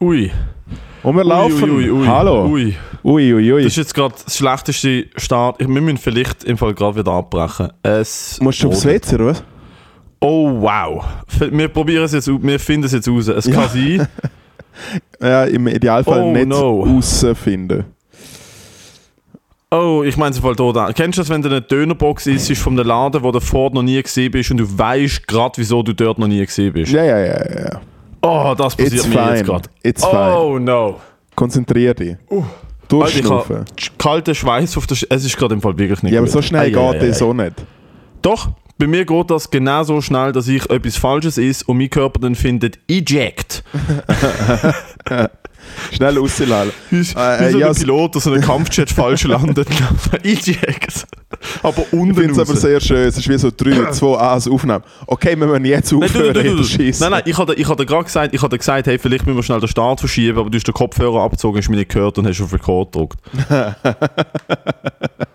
Ui. Und wir laufen. Ui, ui, ui. Hallo. Ui. Ui, ui, ui. Das ist jetzt gerade das schlechteste Start. Wir müssen vielleicht im Fall gerade wieder abbrechen. Es Musst du aufs. WC, oder was? Oh wow. Wir probieren es jetzt, wir finden es jetzt raus. Es Ja. kann sein. Ja, im Idealfall Oh, nicht no. rausfinden. Oh, ich meine es voll da. Kennst du das, wenn du eine Dönerbox isst ist von einem Laden, wo du vorher noch nie gesehen bist und du weißt gerade, wieso du dort noch nie gesehen bist? Ja, ja, ja, ja. Oh, das passiert It's mir jetzt fine. gerade. It's fine. Oh no. Konzentrier dich. Alter, ich Durchschnaufen. kalten Schweiß auf der Sch Es ist gerade im Fall wirklich nicht Ja, aber gut. so schnell ei, geht ei, das ei. auch nicht. Doch, bei mir geht das genau so schnell, dass ich etwas Falsches ist und mein Körper dann findet, eject. Schnell rauslassen. Wie, Äh, äh, so ja, ein Pilot, der so einen Kampfjet falsch landet. eject. Aber Ich unten finde es aber sehr schön. Es ist wie so 3, 2, 1 Aufnahme. Okay, wir müssen jetzt Nein, du, aufhören du, du, du. Scheisse. nein, nein, ich hatte, ich hatte gerade gesagt, ich hatte gesagt, hey, vielleicht müssen wir schnell den Start verschieben, aber du hast den Kopfhörer abgezogen, hast mich nicht gehört und hast auf Record gedrückt.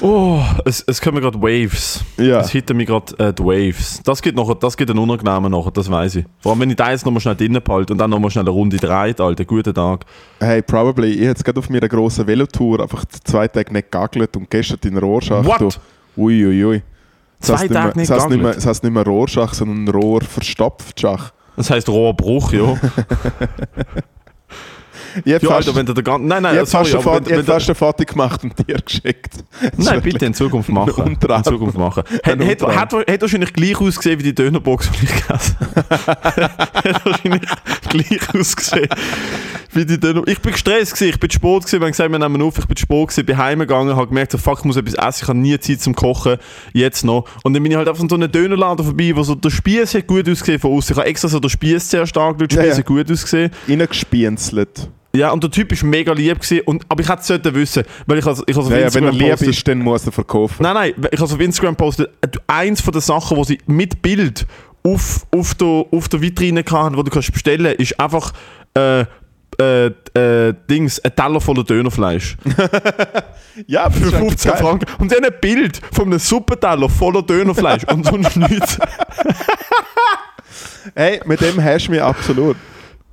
oh, es, es kommen gerade Waves. Ja. Es hitten mir gerade äh, die Waves. Das gibt, noch, das gibt einen unangenehmen nachher, das weiß ich. Vor allem, wenn ich da jetzt nochmal schnell drinnen behalte und dann nochmal schnell eine Runde dreht, Alter, guten Tag. Hey, probably. Ich jetzt gerade auf meiner grossen Velotour einfach zwei Tage nicht gagelt und gestern in Rohrschacht. What? Ui, ui, ui. Das Zwei Tage mehr, nicht das heisst nicht mehr? Das heisst nicht mehr Rohrschach, sondern Rohrverstopftschach. Das heisst Rohrbruch, ja. Habe ja, fast, Alter, wenn du den ganzen... Nein, nein, hab sorry, aber ein Foto- wenn, ich wenn hab du- Foto gemacht und dir geschickt. Nein, bitte in Zukunft machen. In Zukunft machen. Hat, Ein hat, Unterarm. hat, hat wahrscheinlich gleich ausgesehen wie die Dönerbox, die ich gegessen habe. hat wahrscheinlich gleich ausgesehen wie die Döner. Ich bin gestresst gewesen, ich bin zu spät gewesen, wir haben gesagt, wir nehmen auf, ich bin zu spät gewesen, bin heimgegangen, habe gemerkt, so, fuck, ich muss etwas essen, ich habe nie Zeit zum Kochen, jetzt noch. Und dann bin ich halt einfach an so einem Dönerladen vorbei, wo so der Spieß hat gut ausgesehen von außen. Ich habe extra so den Spieß sehr stark, der Ja, Spieß ja. hat gut ausgesehen. Reingespienzelt. Ja, und der Typ ist mega lieb gewesen, und, aber ich hätte es sollten wissen, weil ich also, ich also auf Ja, ja, wenn er Instagram lieb postet- ist, dann muss er verkaufen. Nein, nein, ich habe auf Instagram gepostet, äh, eins von den Sachen, die sie mit Bild auf, auf, der, auf der Vitrine hatten, wo du kannst bestellen ist einfach äh, äh, äh, Dings, ein Teller voller Dönerfleisch. Ja, Für ist eigentlich 15 geil. Franken. Und sie haben ein Bild von einem Suppenteller voller Dönerfleisch und sonst nichts. Hey, mit dem hast du mich absolut.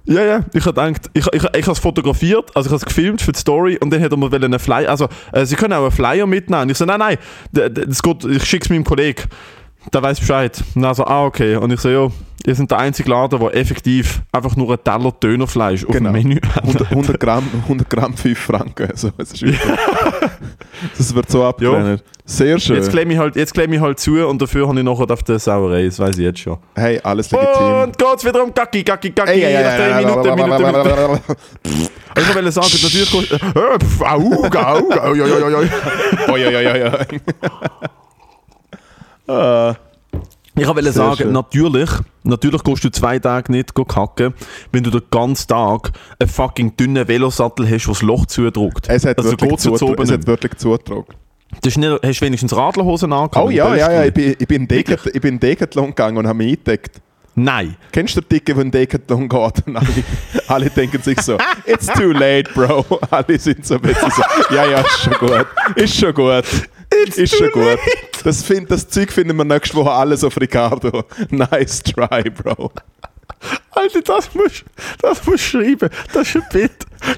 Ja, ja, ich habe gedacht, ich, ich, ich habe es fotografiert, also ich habe es gefilmt für die Story und dann hat er mir einen Flyer, also äh, sie können auch einen Flyer mitnehmen. Ich so, nein, nein, das geht, ich schicke es meinem Kollegen, der weiß Bescheid. Und er so, ah, okay. Und ich so, ja, ihr seid der einzige Laden, der effektiv einfach nur einen Teller Dönerfleisch auf Genau. dem Menü hat. 100, 100 Gramm, 100 Gramm 5 Franken. Also, es ist das wird so abgelehnt. Sehr schön. Jetzt klemme ich, halt, jetzt klemm ich halt zu und dafür habe ich nachher auf der Sauerei, das weiß ich jetzt schon. hey, alles legitim. Und geht's wieder um Gacki, Gacki, Gacki, Ey, ey, nach drei Minuten, Minute, Minute. Minute. Ich wollte sagen, natürlich... geht- Äh, pf, Au, au, au, oi, oi, oi, oi. Oi, oi, oi, oi. Ah, Ich wollte sagen, schön. natürlich, natürlich gehst du zwei Tage nicht kacken, wenn du den ganzen Tag einen fucking dünnen Velosattel hast, der das Loch zudrückt. Es hat also wirklich zutro- oben es hat wirklich zugetragen. Du hast, nicht, hast wenigstens Radlerhosen angehabt. Oh ja, ja, ja, ich bin, ich bin, ich in Decathlon gegangen und habe mich eingedeckt. Nein. Kennst du den Dicken, der in Decathlon geht? Und alle, alle denken sich so, it's too late, bro. Alle sind so ein bisschen so, ja, ja, ist schon gut. Ist schon gut. Ist schon gut. Das, find, das Zeug finden wir nächste Woche alles auf Ricardo. Nice try, bro. Alter, das musst das musst schreiben. Das ist ein Bit.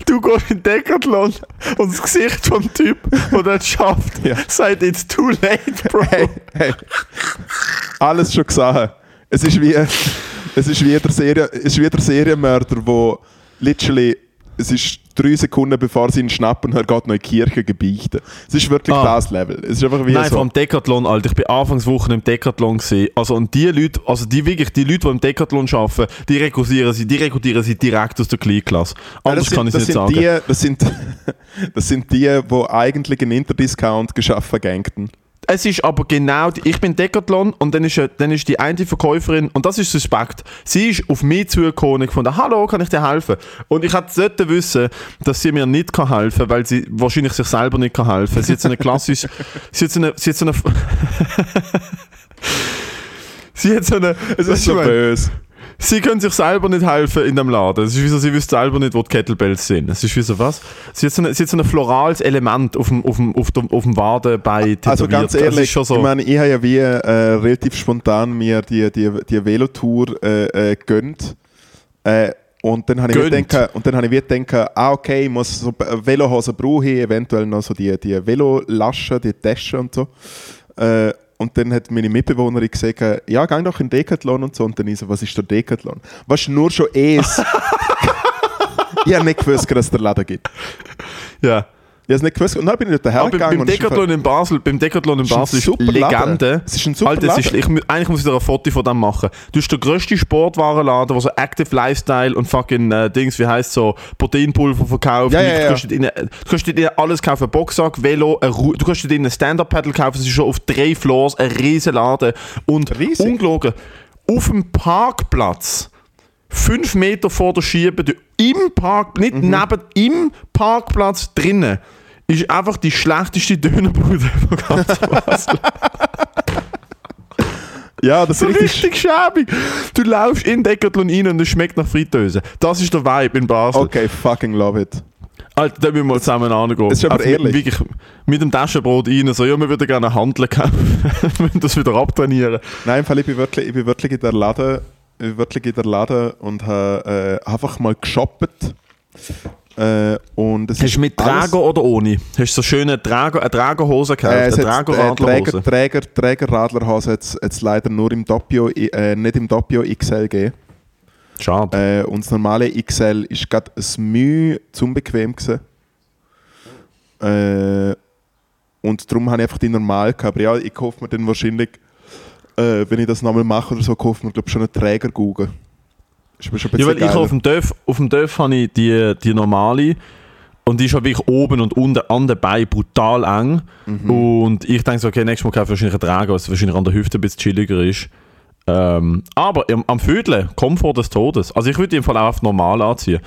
Du gehst in Decathlon und das Gesicht vom Typ, der das schafft, Ja. sagt, it's too late, bro. Hey, hey. Alles schon gesagt. Es ist wie, es ist wie der, Serie, es ist wie der Serienmörder, wo literally, es ist drei Sekunden bevor sie ihn schnappen er geht noch in die Kirche gebeichten. Es ist wirklich Ah. das Level. Es ist einfach wie Nein, so. vom Decathlon, Alter. Ich bin Anfangswoche im Decathlon gesehen. Also, und die Leute, also die wirklich, die Leute, die im Decathlon arbeiten, die rekrutieren sie, die rekrutieren sie direkt aus der Kleinklasse. Ja, Anders das kann ich sind, es das nicht sind sagen. Die, das, sind, das sind die, die eigentlich einen Interdiscount geschaffen gängten. Es ist aber genau, die, ich bin Decathlon und dann ist, äh, dann ist die eine Verkäuferin, und das ist suspekt, sie ist auf mich zugekommen und gefunden, hallo, kann ich dir helfen? Und ich hätte sollten wissen, dass sie mir nicht kann helfen kann, weil sie wahrscheinlich sich selber nicht kann helfen kann. Sie hat so eine klassische, sie hat so eine, sie hat so eine, sie hat so eine, Es ist so böse. Sie können sich selber nicht helfen in dem Laden. Es ist wie so, sie wissen selber nicht, wo die Kettlebells sind. Es ist wie so, was? Sie hat so, eine, sie hat so ein florales Element auf dem, auf dem, auf dem, auf dem Wadenbein Also ganz tätowiert. Ehrlich, so. ich meine, ich habe ja wie äh, relativ spontan mir die, die, die Velotour äh, äh, gönnt. Äh, Und dann habe ich, gedacht- und dann habe ich wie gedacht, ah okay, ich muss so eine Velohose brauche ich, eventuell noch so die, die Velolaschen, die Taschen und so. Äh, und dann hat meine Mitbewohnerin gesagt, ja, geh doch in Decathlon und so. Und dann ich so, was ist der Decathlon? Was nur schon es. ich habe nicht gewusst, dass es den Laden gibt. Ja. Ich habe nicht gewusst. Und dann bin ich dort beim, hergegangen beim ist Decathlon in Basel, beim Decathlon in ist Basel ist super Laden. Legende. Es ist ein super Alter, ist, ich, eigentlich muss ich dir ein Foto von dem machen. Du hast der grösste Sportwarenladen, der so Active Lifestyle und fucking äh, Dings, wie heisst so, Proteinpulver verkauft. Ja, Und ja, du, ja. kannst rein- du kannst dort alles kaufen, Boxsack, Velo, Ru du kannst dort rein ein Stand-Up-Paddle kaufen, es ist schon auf drei Floors, ein riesen Laden. Und Riesig. ungelogen, auf dem Parkplatz, fünf Meter vor der Schiebe, im Park, nicht Mhm. neben, im Parkplatz drinnen, ist einfach die schlechteste Dönerbude von ganz Basel. Ja, das ist richtig. richtig schäbig. Du laufst in Decathlon rein und es schmeckt nach Fritteuse. Das ist der Vibe in Basel. Okay, fucking love it. Alter, da müssen wir mal zusammen angehen. Es ist aber mit- ehrlich. Wirklich, mit dem Taschenbrot rein, so, ja, wir würden gerne handeln kaufen. wir müssen das wieder abtrainieren. Nein, im Fall, ich bin wirklich, ich bin wirklich in der Laden, bin wirklich in der Laden und habe äh, einfach mal geshoppt. Äh, und es Hast du mit Trager oder ohne? Hast du so schöne Trager, eine Tragerhose gekauft? Äh, eine hat, äh, Tragerradlerhose? Träger, Träger, Trägerradlerhose hat es leider nur im Doppio, äh, nicht im Doppio XL gegeben. Schade. Äh, und das normale XL ist gerade ein Mühe zum bequem gewesen. Äh, und darum habe ich einfach die normal gehabt. Aber ja, ich kaufe mir dann wahrscheinlich, äh, wenn ich das nochmal mache oder so, kaufe ich mir glaube schon einen Träger Google. Ist mir schon ein Ja, weil ich geiler. auf dem Dörf, auf dem Dörf habe ich die, die normale und die ist halt wirklich oben und unten an den Beinen brutal eng. Mhm. Und ich denke so, okay, nächstes Mal kaufe ich wahrscheinlich einen Träger, was wahrscheinlich an der Hüfte ein bisschen chilliger ist. Ähm, aber am, am Vödeln, Komfort des Todes. Also ich würde im Fall auch auf normal anziehen.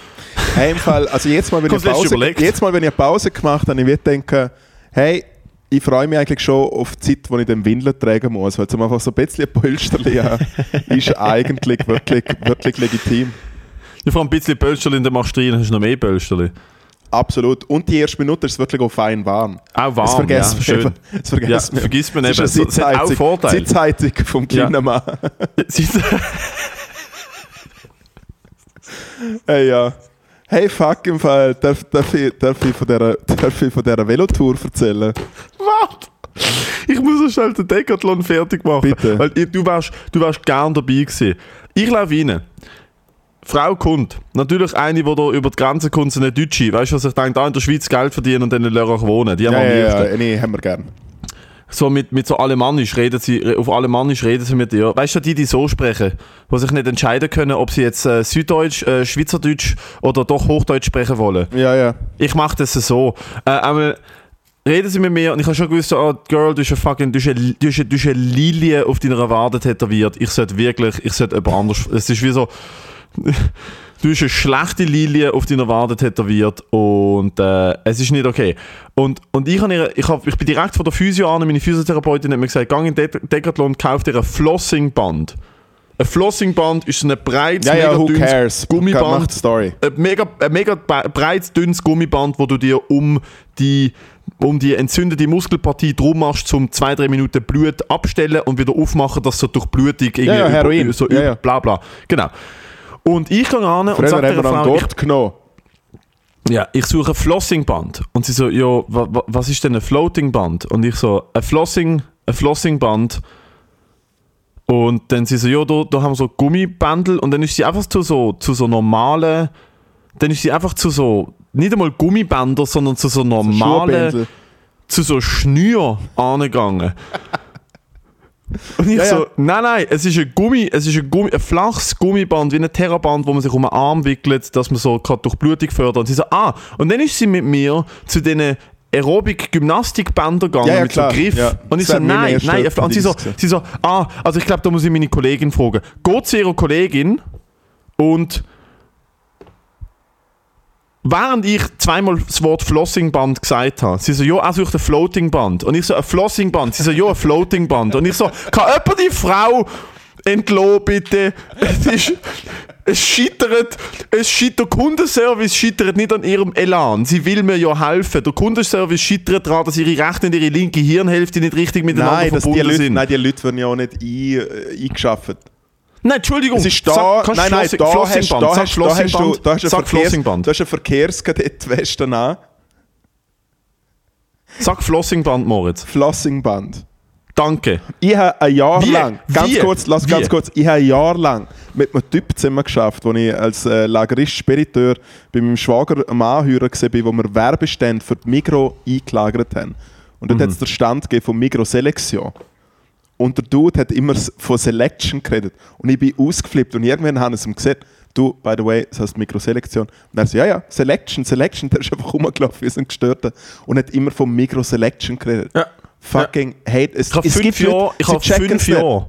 Hey, im Fall, also jetzt mal, wenn ich Pause, jetzt mal, wenn ich Pause gemacht habe, ich würde denken, hey, ich freue mich eigentlich schon auf die Zeit, wo ich den Windeln tragen muss. Weil zum einfach so ein bisschen ein Polsterli haben, ist eigentlich wirklich, wirklich legitim. Ja, vor allem ein bisschen Pölsterli, dann machst du rein, dann hast du noch mehr Pölsterli. Absolut. Und die erste Minute ist wirklich auch fein warm. Auch Das warm, vergisst ja, man schön. Das vergisst Ja, man. vergisst man Das eben. ist eine es hat auch Sitzheizung, Vorteile. Sitzheizung vom kleinen Mann. Hey, ja. Hey, fuck, im Fall. Darf, darf, ich, darf, ich von dieser, darf ich von dieser Velotour erzählen? Warte! Ich muss so schnell den Decathlon fertig machen. Bitte. Weil ich- du wärst, du wärst gern dabei gewesen. Ich laufe rein. Frau kommt. Natürlich eine, die da über die Grenze kommt, so eine Deutsche. Weißt du, was ich denke, da in der Schweiz Geld verdienen und dann in Lörrach wohnen. Die haben Ja, wir ja, ja, nee, haben wir gern. So mit, mit so Alemannisch reden sie, auf Alemannisch reden sie mit dir. Weißt du, die, die so sprechen, die sich nicht entscheiden können, ob sie jetzt äh, Süddeutsch, äh, Schweizerdeutsch oder doch Hochdeutsch sprechen wollen. Ja, ja. Ich mache das so. Äh, aber reden sie mit mir und ich habe schon gewusst, oh, Girl, du hast eine fucking, du hast eine, du hast eine, du hast eine Lilie auf deiner Wade tätowiert. Ich sollte wirklich, ich sollte jemand anders, es ist wie so, du hast eine schlechte Lilie auf deiner Wade tätowiert und äh, es ist nicht okay. Und, und ich, ihre, ich, hab, ich bin direkt von der Physio an, meine Physiotherapeutin hat mir gesagt, geh in De Decathlon, kauf dir ein Flossingband. Ein Flossingband ist so ein breites, Ja, ja, mega who dünnes cares? Gummiband Story. ein mega, ein mega breites, dünnes Gummiband, wo du dir um die, um die entzündete Muskelpartie drum machst, um zwei, drei Minuten Blut abstellen und wieder aufmachen, dass so durch Blutung irgendwie ja, über- Heroin. so Ja, über, ja. bla bla. Genau. Und ich gehe an und sage der Frau, ich, Gurt genommen. ja, ich suche ein Flossingband. Und sie so, ja, wa, wa, was ist denn ein Floatingband? Und ich so, ein Flossing, ein Flossingband. Und dann sie so, ja, da, da haben wir so Gummibändel. Und dann ist sie einfach zu so, zu so normalen, dann ist sie einfach zu so, nicht einmal Gummibänder, sondern zu so normalen, zu so Schnür angegangen. Und ich Ja, ja. so, nein, nein, es ist ein Gummi, es ist ein, Gummi, ein flaches Gummiband, wie ein Terraband, wo man sich um den Arm wickelt, dass man so gerade durch Blutung fördert. Und sie so, ah, und dann ist sie mit mir zu diesen Aerobic-Gymnastikbändern gegangen Ja, ja, mit klar, so Griff. ja. Und ich Das so, nein, nein. Und sie so, sie so, ah, also ich glaube, da muss ich meine Kollegin fragen. Geht zu ihrer Kollegin und Während ich zweimal das Wort Flossingband gesagt habe, sie so, ja, er sucht ein Floatingband. Und ich so, ein Flossingband. Sie so, ja, ein Floatingband. Und ich so, kann jemand die Frau entlassen, bitte? Es ist, es scheitert, es scheitert, der Kundenservice scheitert nicht an ihrem Elan. Sie will mir ja helfen. Der Kundenservice scheitert daran, dass ihre rechte und ihre linke Hirnhälfte nicht richtig miteinander Nein, dass die verbunden Leute, sind. nein, die Leute werden ja auch nicht ein, äh, eingeschafft. Nein, Entschuldigung. Es ist da, Sag- nein, nein, da hast, Flossingband. da hast, da hast du, da hast du ein Verkehrs, Flossingband. da hast du eine Verkehrskadett-Weste an. Sag Flossingband, Moritz. Flossingband. Danke. Ich habe ein Jahr Wie? lang, ganz Wie? kurz, lass Wie? ganz kurz, ich habe ein Jahr lang mit einem Typ zusammen geschafft, wo ich als äh, Lagerist-Spediteur bei meinem Schwager am Anhören war, wo wir Werbestände für die Migro eingelagert haben. Und dort hat es den Stand von Migro Selection. Und der Dude hat immer von Selection geredet. Und ich bin ausgeflippt und irgendwann haben sie ihm gesagt, du, by the way, das heißt Mikroselektion. Und er so, ja, ja, Selection, Selection, der ist einfach rumgelaufen wie so ein Gestörter und hat immer vom Mikro Selection geredet. Ja. Fucking hate. Es, Ich habe fünf Jahre, ich habe fünf. Jahre,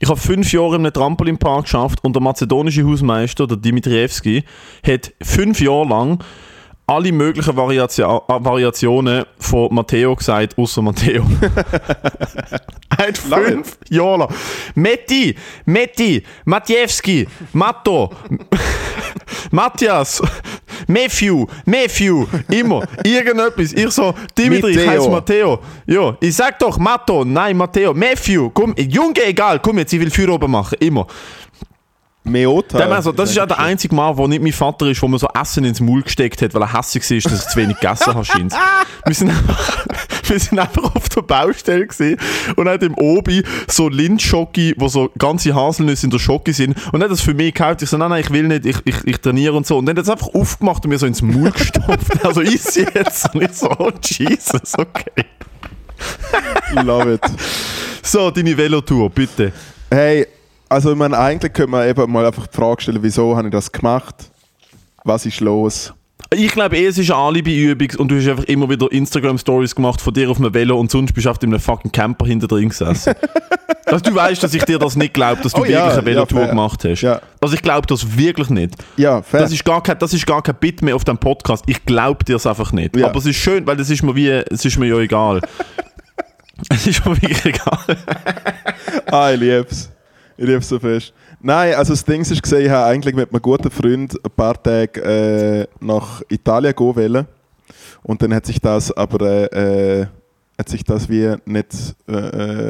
ich habe fünf Jahre in einem Trampolinpark geschafft und der mazedonische Hausmeister, der Dimitrievski, hat fünf Jahre lang alle möglichen Variatio äh, Variationen von Matteo gesagt, außer Matteo. Love fünf Jahre. Metti, Metti, Matjewski, Matto, Matthias, Matthew, Matthew, immer, irgendetwas. Ich so, Dimitri, ich heiße Matteo. Ja, ich sag doch Matto, nein, Matteo, Matthew, komm, Junge, egal, komm jetzt, ich will Führer oben machen, immer. Meota. Dem also, das ist auch der einzige Mal, wo nicht mein Vater ist, wo mir so Essen ins Maul gesteckt hat, weil er hässlich war, dass er zu wenig gegessen scheint's. wir, sind einfach, wir sind einfach auf der Baustelle gewesen und hat im Obi so Lindschocki, wo so ganze Haselnüsse in der Schocke sind und hat das für mich gekauft. Ich so, nein, nein, ich will nicht, ich, ich, ich trainiere und so. Und dann hat es einfach aufgemacht und mir so ins Maul gestopft. also ich jetzt. Und ich so, oh Jesus, okay. Love it. So, deine Velotour, bitte. Hey, also ich meine, eigentlich könnte man eben mal einfach die Frage stellen, wieso habe ich das gemacht? Was ist los? Ich glaube eh, es ist eine Alibi-Übung und du hast einfach immer wieder Instagram-Stories gemacht von dir auf einem Velo und sonst bist du auf einem fucking Camper hinter drin gesessen. also du weißt, dass ich dir das nicht glaube, dass du Oh ja, wirklich eine Velotour ja, gemacht hast. Ja. Also ich glaube das wirklich nicht. Ja, fair. Das ist, gar kein, das ist gar kein Bit mehr auf dem Podcast. Ich glaube dir es einfach nicht. Ja. Aber es ist schön, weil es ist mir wie, es ist mir ja egal. es ist mir wirklich egal. Ah, ich lieb's. Ich lieb's so fest. Nein, also das Ding ist ich habe eigentlich mit einem guten Freund ein paar Tage äh, nach Italien gehen wollen. Und dann hat sich das aber äh, äh, hat sich das wie nicht äh,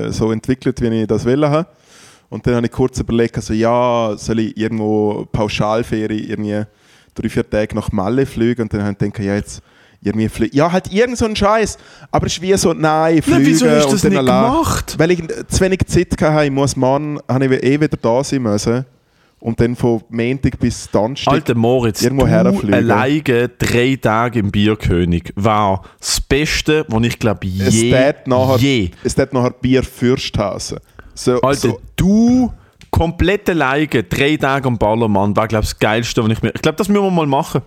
äh, so entwickelt, wie ich das wollen. Und dann habe ich kurz überlegt, also ja, soll ich irgendwo Pauschalferie irgendwie drei, vier Tage nach Malle fliegen? Und dann habe ich gedacht, ja, jetzt irgendwie fliegen. Ja, halt irgend so ein Scheiß. Aber es ist wie so, nein, fliegen wieso hast du und das dann nicht allein. gemacht? Weil ich zu wenig Zeit hatte, ich muss morgen habe ich eh wieder da sein müssen. Und dann von Montag bis Donnerstag. Alter Moritz, irgendwo du herfliegen. alleine drei Tage im Bierkönig war das Beste, was ich glaube es je, tät nachher, je. es tät nachher Bier Fürsthase. So, Alter, so, du komplett alleine drei Tage am Ballermann war glaube ich das Geilste, was ich mir... Ich glaube, das müssen wir mal machen.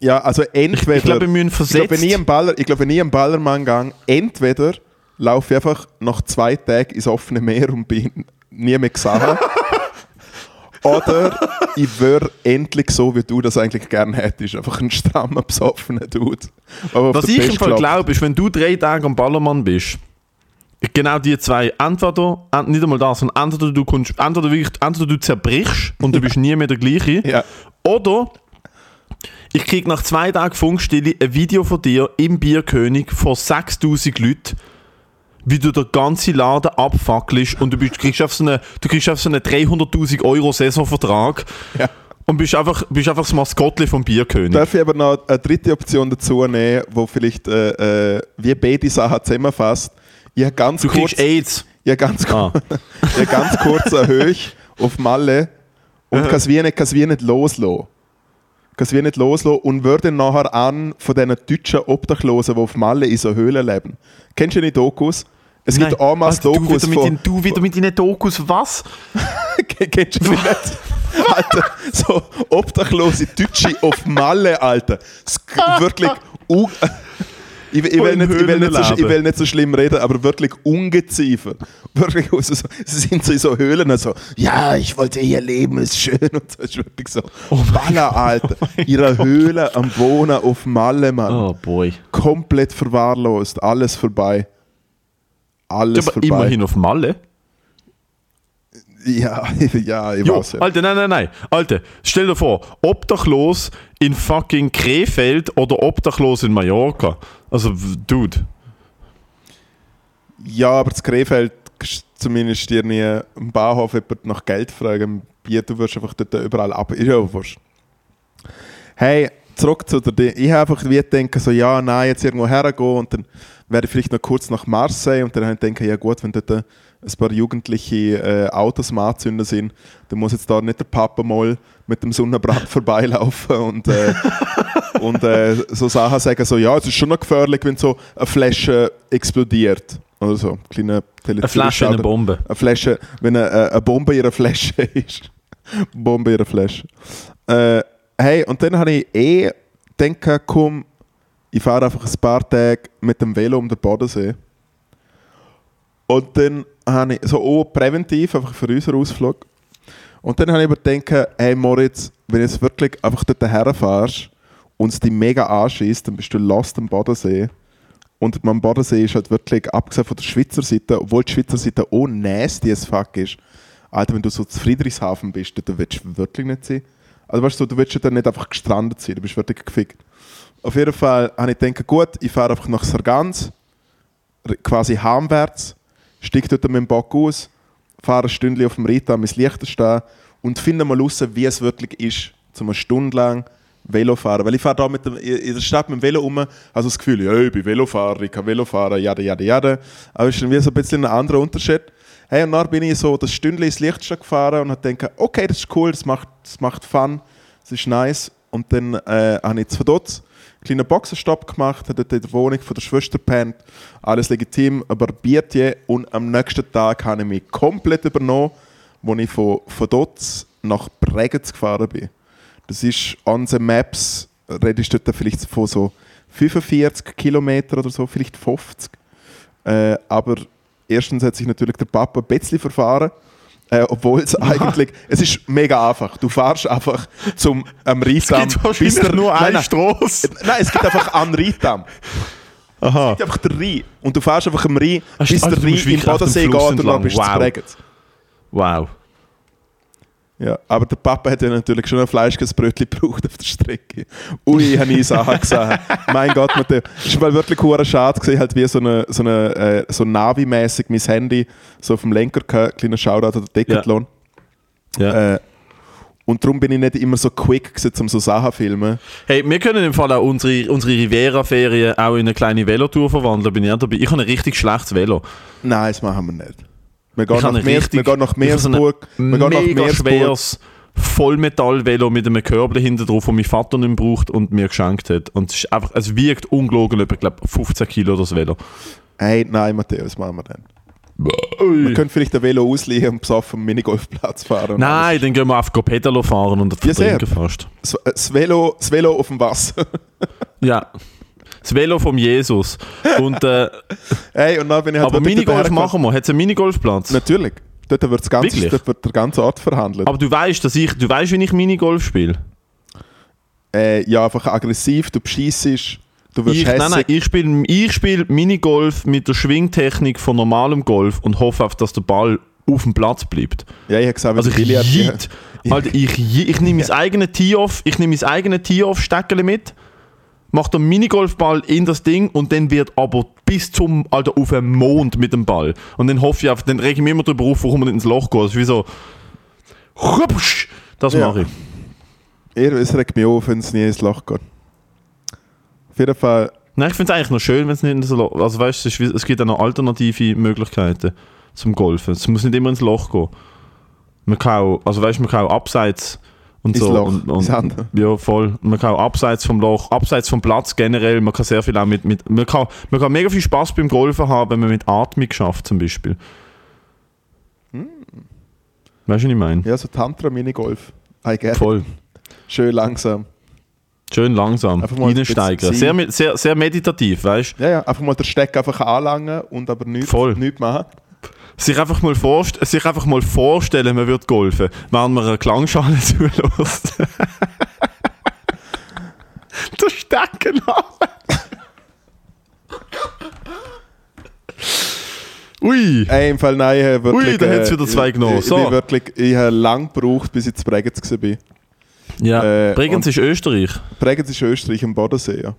Ja, also entweder. Ich glaube, wir müssen ich glaube, versetzt... wenn ich am Baller, ich glaube, wenn ich am Ballermann gehe, entweder laufe ich einfach nach zwei Tagen ins offene Meer und bin nie mehr gesehen. Oder ich wäre endlich so, wie du das eigentlich gerne hättest. Einfach ein strammer, besoffener Dude. Was ich im Fall glaube, ist, wenn du drei Tage am Ballermann bist, genau die zwei, entweder, ent- nicht einmal das, sondern entweder du, kommst, entweder, wirklich, entweder du zerbrichst und du bist nie mehr der gleiche, Ja. oder ich krieg nach zwei Tagen Funkstille ein Video von dir im Bierkönig von 6000 Leuten, wie du den ganzen Laden abfackelst und du, bist, kriegst auf so einen, du kriegst auf so einen 300'000 Euro Saisonvertrag Ja. und bist einfach, bist einfach das Maskottli vom Bierkönig. Darf ich aber noch eine dritte Option dazu nehmen, wo vielleicht äh, äh, wie beide Sachen zusammenfasst? Ich habe ganz du kurz, kriegst AIDS. ich habe ganz, Ah. ich habe ganz kurz erhöht auf Malle und kann es wie nicht, kann's wie nicht loslassen. Es wie nicht loslassen und würde nachher an von diesen deutschen Obdachlosen, die auf Malle in so Höhlen leben. Kennst du die Dokus? Es gibt Nein. einmal Alter, du, Dokus wieder mit von... den, du wieder mit deinen Dokus, was? Kennst du die nicht? Alter, so obdachlose Deutsche auf Malle, Alter. Wirklich. Ich, will- ich, will in nicht, ich, will nicht so, ich will nicht so schlimm reden, aber wirklich Ungeziefer. Wirklich, also so, sie sind so in so Höhlen, so, ja, ich wollte hier leben, ist schön. Und so ist wirklich so, Oh Baller, Alter. Ihre Höhle am Wohnen auf Malle, Mann. Oh boy. Komplett verwahrlost, alles vorbei. Alles Aber vorbei. immerhin auf Malle. Ja, ja, ich Jo, weiß ja. Alter, nein, nein, nein. Alter, stell dir vor, obdachlos in fucking Krefeld oder obdachlos in Mallorca. Also, Dude. Ja, aber das Krefeld zumindest dir nie am Bahnhof jemand nach Geld fragen. Du wirst einfach dort überall ab. Ist ja auch wurscht. Hey, zurück zu der. Ich habe einfach wie gedacht, so, ja, nein, jetzt irgendwo hergehen und dann werde ich vielleicht noch kurz nach Marseille und dann habe ich ja gut, wenn dort ein paar jugendliche äh, Autos am Anzünden sind, dann muss jetzt da nicht der Papa mal mit dem Sonnenbrand vorbeilaufen und, äh, und äh, so Sachen sagen, so, ja, es ist schon noch gefährlich, wenn so eine Flasche explodiert. Oder so, kleine Eine Flasche, eine Bombe. Eine Flasche, wenn eine, eine Bombe in einer Flasche ist. Bombe in einer Flasche. Äh, hey, und dann habe ich eh gedacht, komm, ich fahre einfach ein paar Tage mit dem Velo um den Bodensee. Und dann habe ich so oh, präventiv, einfach für unseren Ausflug. Und dann habe ich überdenkt, hey Moritz, wenn du jetzt wirklich einfach dort herfährst und es dich mega anschießt, dann bist du lost am Bodensee. Und am Bodensee ist halt wirklich, abgesehen von der Schweizer Seite, obwohl die Schweizer Seite auch nasty as fuck ist, Alter, wenn du so zu Friedrichshafen bist, dann willst du wirklich nicht sein. Also weißt du, du willst ja dann nicht einfach gestrandet sein, du bist wirklich gefickt. Auf jeden Fall habe ich gedacht, gut, ich fahre einfach nach Sargans, quasi heimwärts, steige dort mit dem Bock aus, fahre ein Stündchen auf dem Rita mein Liechtenstein und finde mal raus, wie es wirklich ist, zum eine Stunde lang Velo fahren. Weil ich fahre da mit dem, in der Stadt mit dem Velo um, also das Gefühl, ja, ich bin Velofahrer, ich kann Velo fahren, jada, jada, jada. Aber es ist dann wie so ein bisschen ein anderer Unterschied. Hey, und dann bin ich so das Stündchen ins Lichtstadt gefahren und habe gedacht, okay, das ist cool, das macht, das macht Fun, das ist nice. Und dann äh, habe ich dort einen kleinen Boxenstopp gemacht, habe dort in der Wohnung von der Schwester gepennt, alles legitim, aber Bietje und am nächsten Tag habe ich mich komplett übernommen, als ich von, von dort nach Bregenz gefahren bin. Das ist on the Maps, redest du vielleicht von so 45 Kilometer oder so, vielleicht 50. Äh, aber erstens hat sich natürlich der Papa ein bisschen verfahren. Äh, obwohl es eigentlich, es ist mega einfach. Du fährst einfach zum am Rheindamm. Es gibt der, nur eine Straße. Nein, es gibt einfach einen Rheindamm. Aha. Es gibt einfach den Rhein. Und du fährst einfach am Rhein, bis also der Rhein dem Bodensee geht und dann bist du Wow. Wow. Ja, aber der Papa hat ja natürlich schon ein Fleischkäsebrötchen gebraucht auf der Strecke. Ui, habe ich Sachen gesehen. mein Gott, mit dem, ist mal wirklich hure schade gesehen, halt wie so eine, so eine äh, so Navi-mäßig mein Handy so auf dem Lenker gehabt, kleiner Shoutout den Decathlon. Ja. Äh, und darum bin ich nicht immer so quick gewesen, um so Sachen zu filmen. Hey, wir können im Fall auch unsere, unsere Riviera-Ferien auch in eine kleine Velotour verwandeln. Bin ich dabei. Ich habe ein richtig schlechtes Velo. Nein, das machen wir nicht. Gehen Ich nach, Meer, richtig- wir gehen nach ich so Meersburg. Wir gehen nach Meersburg. schweres Vollmetall-Velo mit einem Körbchen hinten drauf, das mein Vater nicht mehr braucht und mir geschenkt hat. Und es, ist einfach, es wiegt ungelogen etwa, glaub, 15 Kilo, das Velo. Hey, nein, Matteo, das machen wir nicht. Wir können vielleicht ein Velo ausleihen und besoffen am Minigolfplatz fahren. Nein, dann gehen wir auf Pedalo fahren und Ja, sehr. vertrinken fast. Das, das, Velo, das Velo auf dem Wasser. Ja. Das Velo vom Jesus. Und, äh, hey, und dann bin ich halt aber Minigolf machen wir. Hat es einen Minigolfplatz? Natürlich. Dort wird, das ganze, Wirklich? dort wird der ganze Ort verhandelt. Aber du weißt, dass ich, du weißt, wie ich Minigolf spiele. äh, ja, einfach aggressiv, du beschissest, du wirst Ich, nein, hässig. nein, ich spiele ich spiel Minigolf mit der Schwingtechnik von normalem Golf und hoffe auf, dass der Ball auf dem Platz bleibt. Ja, ich habe gesagt, Also ich. Alter, ich, je- ich nehme mein eigenes Tee-Off, ich nehme mein eigenes Tee-Off-Steckchen mit, mache den Minigolfball in das Ding und dann wird aber bis zum, Alter, auf den Mond mit dem Ball. Und dann hoffe ich auf, dann rege ich mich immer darüber auf, warum man nicht ins Loch geht. Das ist wie so, hupsch, das Ja. mache ich. Eher, es regt mich auf, wenn es nie ins Loch geht. Auf jeden Fall, Nein, ich finde es eigentlich noch schön, wenn es nicht ins Loch Also weißt du, es, gibt auch noch alternative Möglichkeiten zum Golfen. Es muss nicht immer ins Loch gehen. Man kann auch, also weißt man kann auch abseits und so. Loch, und, und, ja, voll. Man kann auch abseits vom Loch, abseits vom Platz generell, man kann sehr viel auch mit, mit man, kann, man kann mega viel Spaß beim Golfen haben, wenn man mit Atmung schafft zum Beispiel. Weißt du, was ich meine? Ja, so Tantra-Minigolf. Voll. Schön langsam. Schön langsam. Einfach mal ein Reinsteigern. Sehr, sehr, sehr meditativ, weißt du? Ja, ja, einfach mal den Steck einfach anlangen und aber nichts, Voll. nichts machen. Sich einfach, mal vorst sich einfach mal vorstellen, man wird golfen, während man eine Klangschale zulässt. Der Stecken Ui! Ey, im Fall nein, ich wirklich... Ui, da hat's wieder zwei genommen. Ich, ich, So. bin wirklich, ich habe lange gebraucht, bis ich zu Bregenz war. Ja, Äh, Bregenz ist Österreich. Bregenz ist Österreich am Bodensee, ja.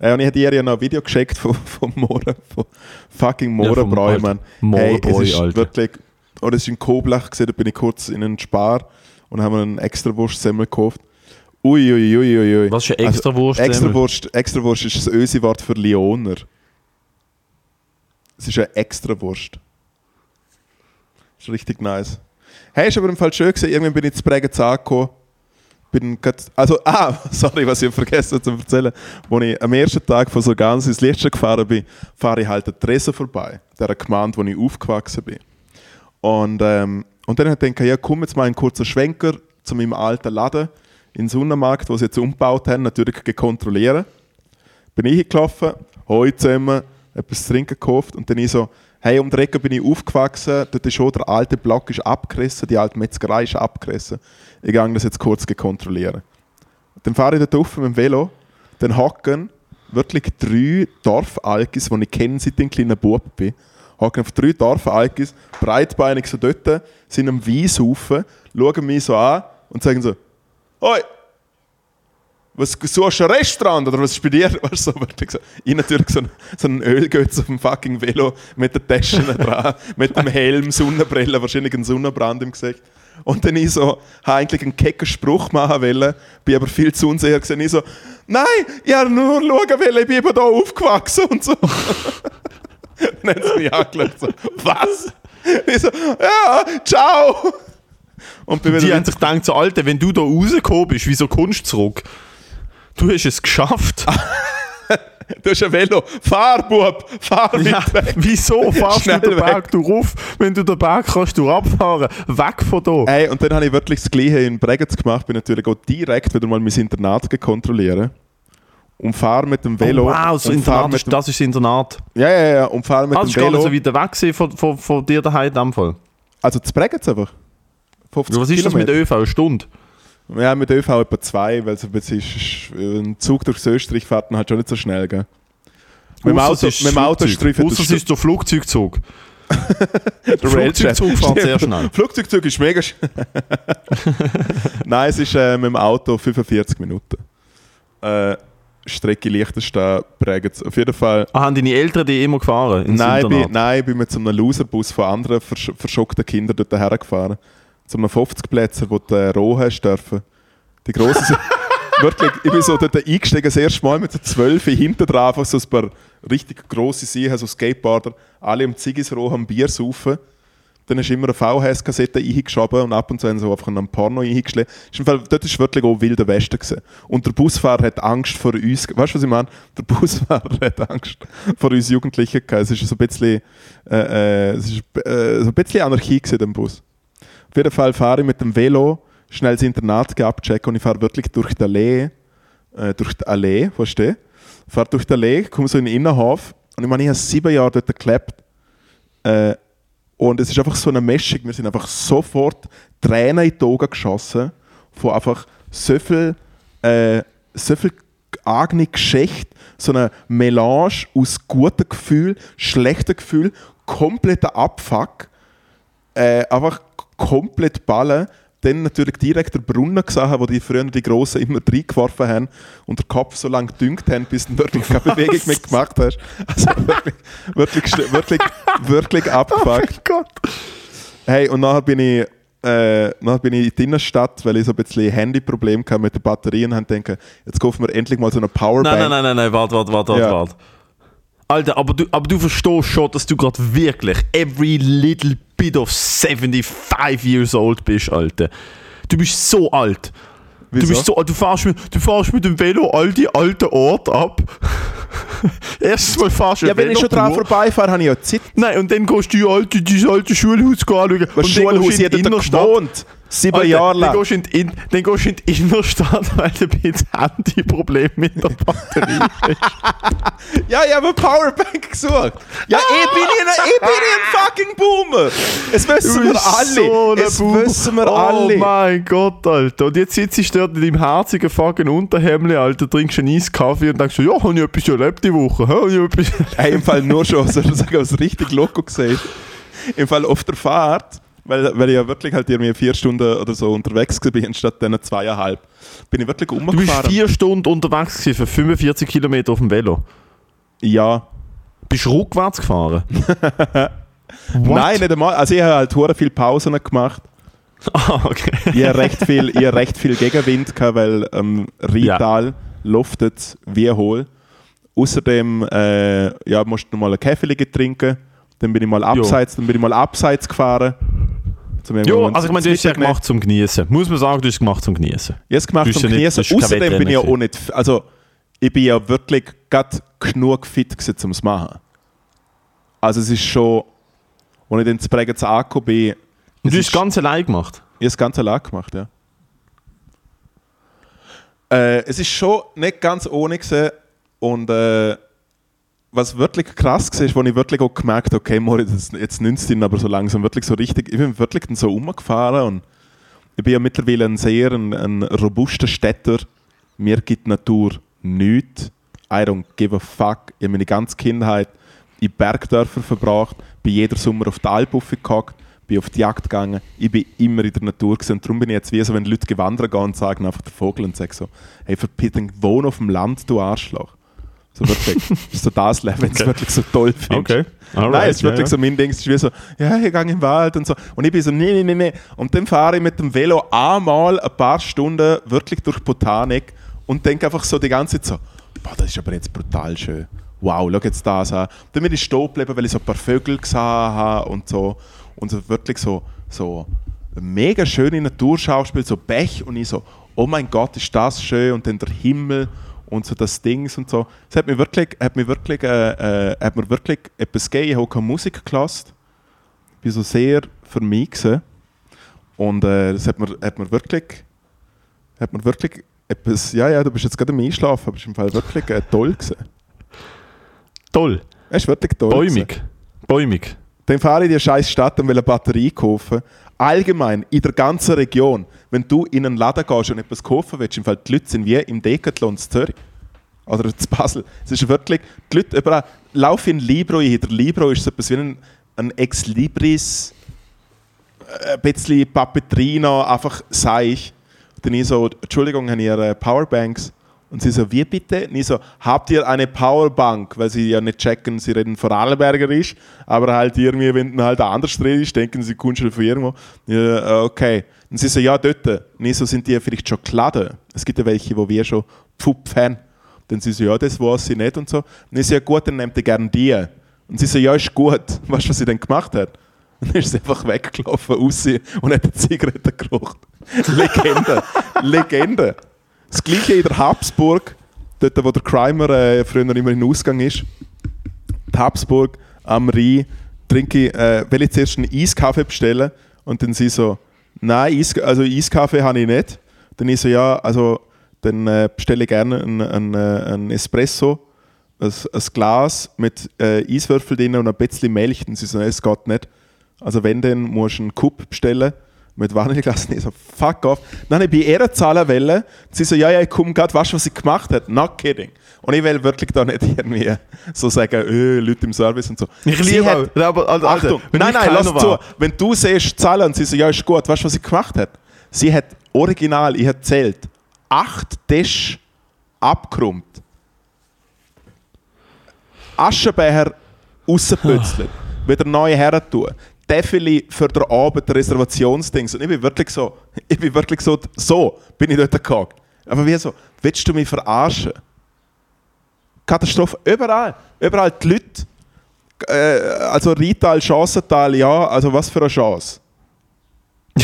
Ja, und ich habe dir ja noch ein Video geschickt von, von Mora, von fucking Ja, Mohrenbräu, alten Mann. Hey, es ist Alter. wirklich, oder es ist in Koblach gesehen, da bin ich kurz in einen Spar und haben einen extra Wurstsemmel gekauft. Ui, ui, ui, ui. Was ist eine Also, Extrawurst? Extrawurst, Extrawurst ist das Ösi-Wort für Lioner. Es ist eine Extrawurst. Ist richtig nice. Hey, ist aber im Fall schön gewesen. Irgendwann bin ich zu Bregenz angekommen. Bin grad, also, ah, sorry, was ich vergessen zu erzählen. Als ich am ersten Tag von so ganz ins Lichtchen gefahren bin, fahre ich halt an Tresen vorbei. Der Gemeinde, wo ich aufgewachsen bin. Und, ähm, und dann habe ich gedacht, ja, komm jetzt mal ein kurzer Schwenker zu meinem alten Laden in Sonnenmarkt, wo sie jetzt umgebaut haben, natürlich kontrollieren. Bin ich hingelaufen, hoi zusammen, etwas zu trinken gekauft und dann ich so, hey, um die Ecke bin ich aufgewachsen, dort ist schon der alte Block ist abgerissen, die alte Metzgerei ist abgerissen. Ich gehe das jetzt kurz kontrollieren. Dann fahre ich dort rauf mit dem Velo, dann hocken wirklich drei Dorfalkis, die ich kenne, seit ich ein kleiner Bub bin. Hocken auf drei Dorfalkis, breitbeinig so dort, sind am Wein saufen, schauen mich so an und sagen so, Hoi, was suchst du ein Restaurant oder was ist bei dir? Weißt du, so. Ich natürlich so, ein- so einen Ölgötz auf dem fucking Velo mit den Taschen dran, mit dem Helm, Sonnenbrille, wahrscheinlich einen Sonnenbrand im Gesicht. Und dann ich so, habe eigentlich einen kecken Spruch machen wollen, bin aber viel zu unsicher gewesen. Ich so, nein, ich habe nur schauen wollen, ich bin eben hier aufgewachsen und so. dann haben sie mich angeschaut, so, was? Ich so, ja, ciao. Und Die haben sich gedacht, so, Alter, wenn du da rausgekommen bist, wieso kommst du zurück? Du hast es geschafft. Du hast ein Velo. Fahr, Bub, fahr mit Ja, weg. wieso fahrst du Schnell den Berg weg. du rauf? Wenn du den Berg kannst du abfahren. Weg von da. Ey, und dann habe ich wirklich das Gleiche in Bregenz gemacht. Bin natürlich auch direkt wieder mal mein Internat kontrollieren. Und fahre mit dem Velo. Oh, wow, so Internat mit ist, dem, das ist das Internat. Ja, ja, ja. Und fahre mit Also dem ist gar nicht Velo. so weit weg von, von, von dir daheim in dem Fall. also zu Bregenz einfach. 50 Ja, was ist das mit Kilometer. ÖV? Eine Stunde? Ja, mit ÖV etwa zwei, weil es ein bisschen ist, ein Zug durch Österreich fährt man halt schon nicht so schnell, gell? Mit dem Auto, mit dem Auto streifen Ausser es ist so Flugzeugzug. Der Flugzeugzug fährt sehr schnell. Flugzeugzug ist mega schnell. Nein, es ist äh, mit dem Auto 45 Minuten. Äh, Strecke Liechtenstein, Bregenz. Auf jeden Fall. Ah, haben deine Eltern die immer gefahren? Nein, bin, nein, ich bin mit so einem Loserbus von anderen versch verschockten Kindern dort hergefahren. Zu einem 50-Plätzer, wo du äh, roh hast dürfen. Die grossen sind... Wirklich, ich bin so dort eingestiegen, das erste Mal mit so 12 hinten einfach so ein paar richtig grosse Seen, so Skateboarder, alle am Ziggis roh am Bier saufen. Dann hast du immer eine VHS-Kassette eingeschoben und ab und zu haben sie einfach einen Porno eingeschlagen. Ist dort war wirklich auch wilder Westen. Gewesen. Und der Busfahrer hat Angst vor uns. Weißt du, was ich meine? Der Busfahrer hat Angst vor uns Jugendlichen gehabt. Es ist so ein bisschen, äh, äh, es ist, äh, so ein bisschen Anarchie gewesen, im Bus. Auf jeden Fall fahre ich mit dem Velo schnell das Internat abchecken und ich fahre wirklich durch die Allee, äh, durch die Allee, verstehst du? Fahre durch die Allee, komme so in den Innenhof und ich meine, ich habe sieben Jahre dort gelebt. Äh, und es ist einfach so eine Mischung. Wir sind einfach sofort Tränen in die Augen geschossen von einfach so viel, äh, so viel eigene Geschichte, so eine Melange aus guten Gefühl, schlechten Gefühl, kompletter Abfuck, äh, einfach komplett ballen. Dann natürlich direkt der Brunnen gesehen, wo die früher die Grossen immer reingeworfen haben und der Kopf so lange gedüngt haben, bis du wirklich keine Bewegung mehr gemacht hast. Also wirklich, wirklich, wirklich, wirklich abgefuckt. Gott. Hey, und nachher bin ich, äh, nachher bin ich in die Innenstadt, weil ich so ein bisschen Handyproblem hatte mit den Batterien und habe gedacht, jetzt kaufen wir endlich mal so eine Powerbank. Nein, nein, nein, nein, nein, warte, warte, warte, Ja. warte. Alter, aber du, aber du verstehst schon, dass du gerade wirklich every little bit of 75 years old bist, Alter. Du bist so alt. Wieso? Du bist so, du fährst mit, du fährst mit dem Velo all die alten Orte ab. Erstens mal fährst du ja, wenn ich schon dran vorbeifahre, habe ich ja Zeit. Nein, und dann gehst du die alte, dieses alte Schulhaus anschauen. Das und Schulhaus, dann in die da Innenstadt. gewohnt. Sieben Alter, Jahre lang. Dann gehst, du in, die in, gehst du in die Innenstadt, weil du ein bisschen Handyproblem mit der Batterie hast. Ja, ich habe eine Powerbank gesucht. Ja, ich bin ein, ich bin ein fucking Boomer. Es wissen wir alle. so es Boomer. wissen wir oh alle. mein Gott, Alter. Und jetzt sitzt du dort in deinem herzigen fucking Unterhemd, Alter, trinkst einen Eiskaffee und denkst so, ja, habe ich etwas erlebt die Woche? ich Hey, Im Fall nur schon, soll ich sagen, was richtig loco gesehen. Im Fall auf der Fahrt weil, weil ich ja wirklich halt irgendwie vier Stunden oder so unterwegs bin, anstatt dann zweieinhalb. Bin ich wirklich Du bist umgefahren. vier Stunden unterwegs gewesen für 45 Kilometer auf dem Velo. Ja. Bist du rückwärts gefahren? Nein, nicht einmal. Also ich habe halt hure viel Pausen gemacht. Ah, okay. Ich habe recht viel, ich habe recht viel Gegenwind gehabt, weil ähm, Rital luftet wie hohl. Außerdem äh, ja, musste ich noch mal einen Käferlige trinken. Dann bin ich mal abseits, dann bin ich mal abseits gefahren. Jo, also ich meine, du hast es ja gemacht zum Genießen. Muss man sagen, du hast es gemacht zum Genießen. Es gemacht Du zum Genießen. Außerdem bin ich ja auch nicht. Also, ich bin ja wirklich gerade genug fit um es zu machen. Also, es ist schon. Als ich dann zu Bregenz angekommen bin, Und du hast es ganz allein gemacht. ich habe es ganz allein gemacht, ja. Äh, es ist schon nicht ganz ohne gewesen. Und äh, was wirklich krass war, ist, wo ich wirklich auch gemerkt habe, okay, Moritz, jetzt, nützt ihn aber so langsam wirklich so richtig, ich bin wirklich dann so umgefahren und ich bin ja mittlerweile ein sehr ein, ein robuster Städter. Mir gibt Natur nichts. I don't give a fuck. Ich habe meine ganze Kindheit in Bergdörfern verbracht, bin jeder Sommer auf die Alp gehockt, bin auf die Jagd gegangen. Ich bin immer in der Natur gewesen. Und darum bin ich jetzt wie so, wenn Leute wandern gehen und sagen einfach der Vogel und sagen so, hey, verpissen, wohn auf dem Land, du Arschloch. So wirklich. das ist so das Leben, wenn du es Okay. wirklich so toll findest. Okay. Nein, es ist wirklich so mein Ding. Es ist wie so, ja, ich gehe im Wald und so. Und ich bin so, nee, nee, nee, nee. Und dann fahre ich mit dem Velo einmal ein paar Stunden wirklich durch Botanik und denke einfach so die ganze Zeit so, boah, das ist aber jetzt brutal schön. Wow, schau jetzt das an. Dann bin ich stehen geblieben, weil ich so ein paar Vögel gesehen habe und so. Und so wirklich so, so mega schöne Naturschauspiel, so Bech und ich so, oh mein Gott, ist das schön und dann der Himmel und so das Dings und so. Es hat mir wirklich, hat mir wirklich, äh, äh, hat mir wirklich etwas gegeben. Ich habe keine Musik gelassen. Ich bin so sehr für mich gewesen. Und äh, das hat mir, hat mir wirklich, hat mir wirklich etwas, ja, ja, du bist jetzt gerade am Einschlafen, aber es ist im Fall wirklich äh, toll gewesen. Toll. Es ist wirklich toll gewesen. Bäumig. Bäumig. Dann fahre ich in die scheiß Stadt und will eine Batterie kaufen. Allgemein, in der ganzen Region, wenn du in einen Laden gehst und etwas kaufen willst, im Fall die Leute sind wie im Decathlon in Zürich. Oder zu Basel. Es ist wirklich, die Leute überall, lauf in Libro ein. Der Libro ist so etwas wie ein, ein Ex-Libris, äh, ein bisschen Papetrino, einfach seich. Dann ich so, Entschuldigung, haben ihr äh, Powerbanks? Und sie so, wie bitte? Und ich so, habt ihr eine Powerbank? Weil sie ja nicht checken, sie reden Vorarlbergerisch, aber halt irgendwie, wenn du halt anders redest, denken sie, kommst von irgendwo. Ja, okay. Und sie so, ja, dort. Und ich so, sind die vielleicht schon geladen? Es gibt ja welche, wo wir schon Pfupp haben. Dann sie so, ja, das weiß sie nicht und so. Und ich so, ja gut, dann nehmt ihr gerne die. Und sie so, ja, ist gut. Weißt du, was sie dann gemacht hat? Dann ist sie einfach weggelaufen, raus und hat eine Zigarette geraucht. Legende. Legende. Das gleiche in der Habsburg, dort wo der Crimer äh, früher immer in den Ausgang ist. Die Habsburg am Rhein trinke ich, äh, will ich zuerst einen Eiskaffee bestellen und dann sie so, nein, Eis, also Eiskaffee habe ich nicht. Dann ich so, ja, also dann äh, bestelle ich gerne einen, einen, äh, einen Espresso, ein, ein Glas mit äh, Eiswürfel drin und ein bisschen Milch. Dann sie so, es geht nicht. Also wenn, dann musst du einen Cup bestellen mit Vanilleglas. Ich so, fuck off. Dann habe ich bei ihr zahlen wollen. Sie so, ja, ja, ich komme gerade, weißt du, was sie gemacht hat? Not kidding. Und ich will wirklich da nicht irgendwie so sagen, öh, Leute im Service und so. Ich Sie liebe hat- auch. Aber, Alter, Achtung, wenn nein, nein, lass zu. Wenn du siehst, zahlen und sie so, ja, ist gut, weißt du, was sie gemacht hat? Sie hat original, ich habe gezählt, acht Tisch abgerummt. Aschenbecher rausgepützelt, wieder neu her tun. Defili für den Abend Reservationsdings. Und ich bin wirklich so, ich bin wirklich so, so bin ich dort gegangen. Aber wie so, willst du mich verarschen? Katastrophe, überall, überall die Leute. Äh, also Rital, Chancental, ja, also was für eine Chance.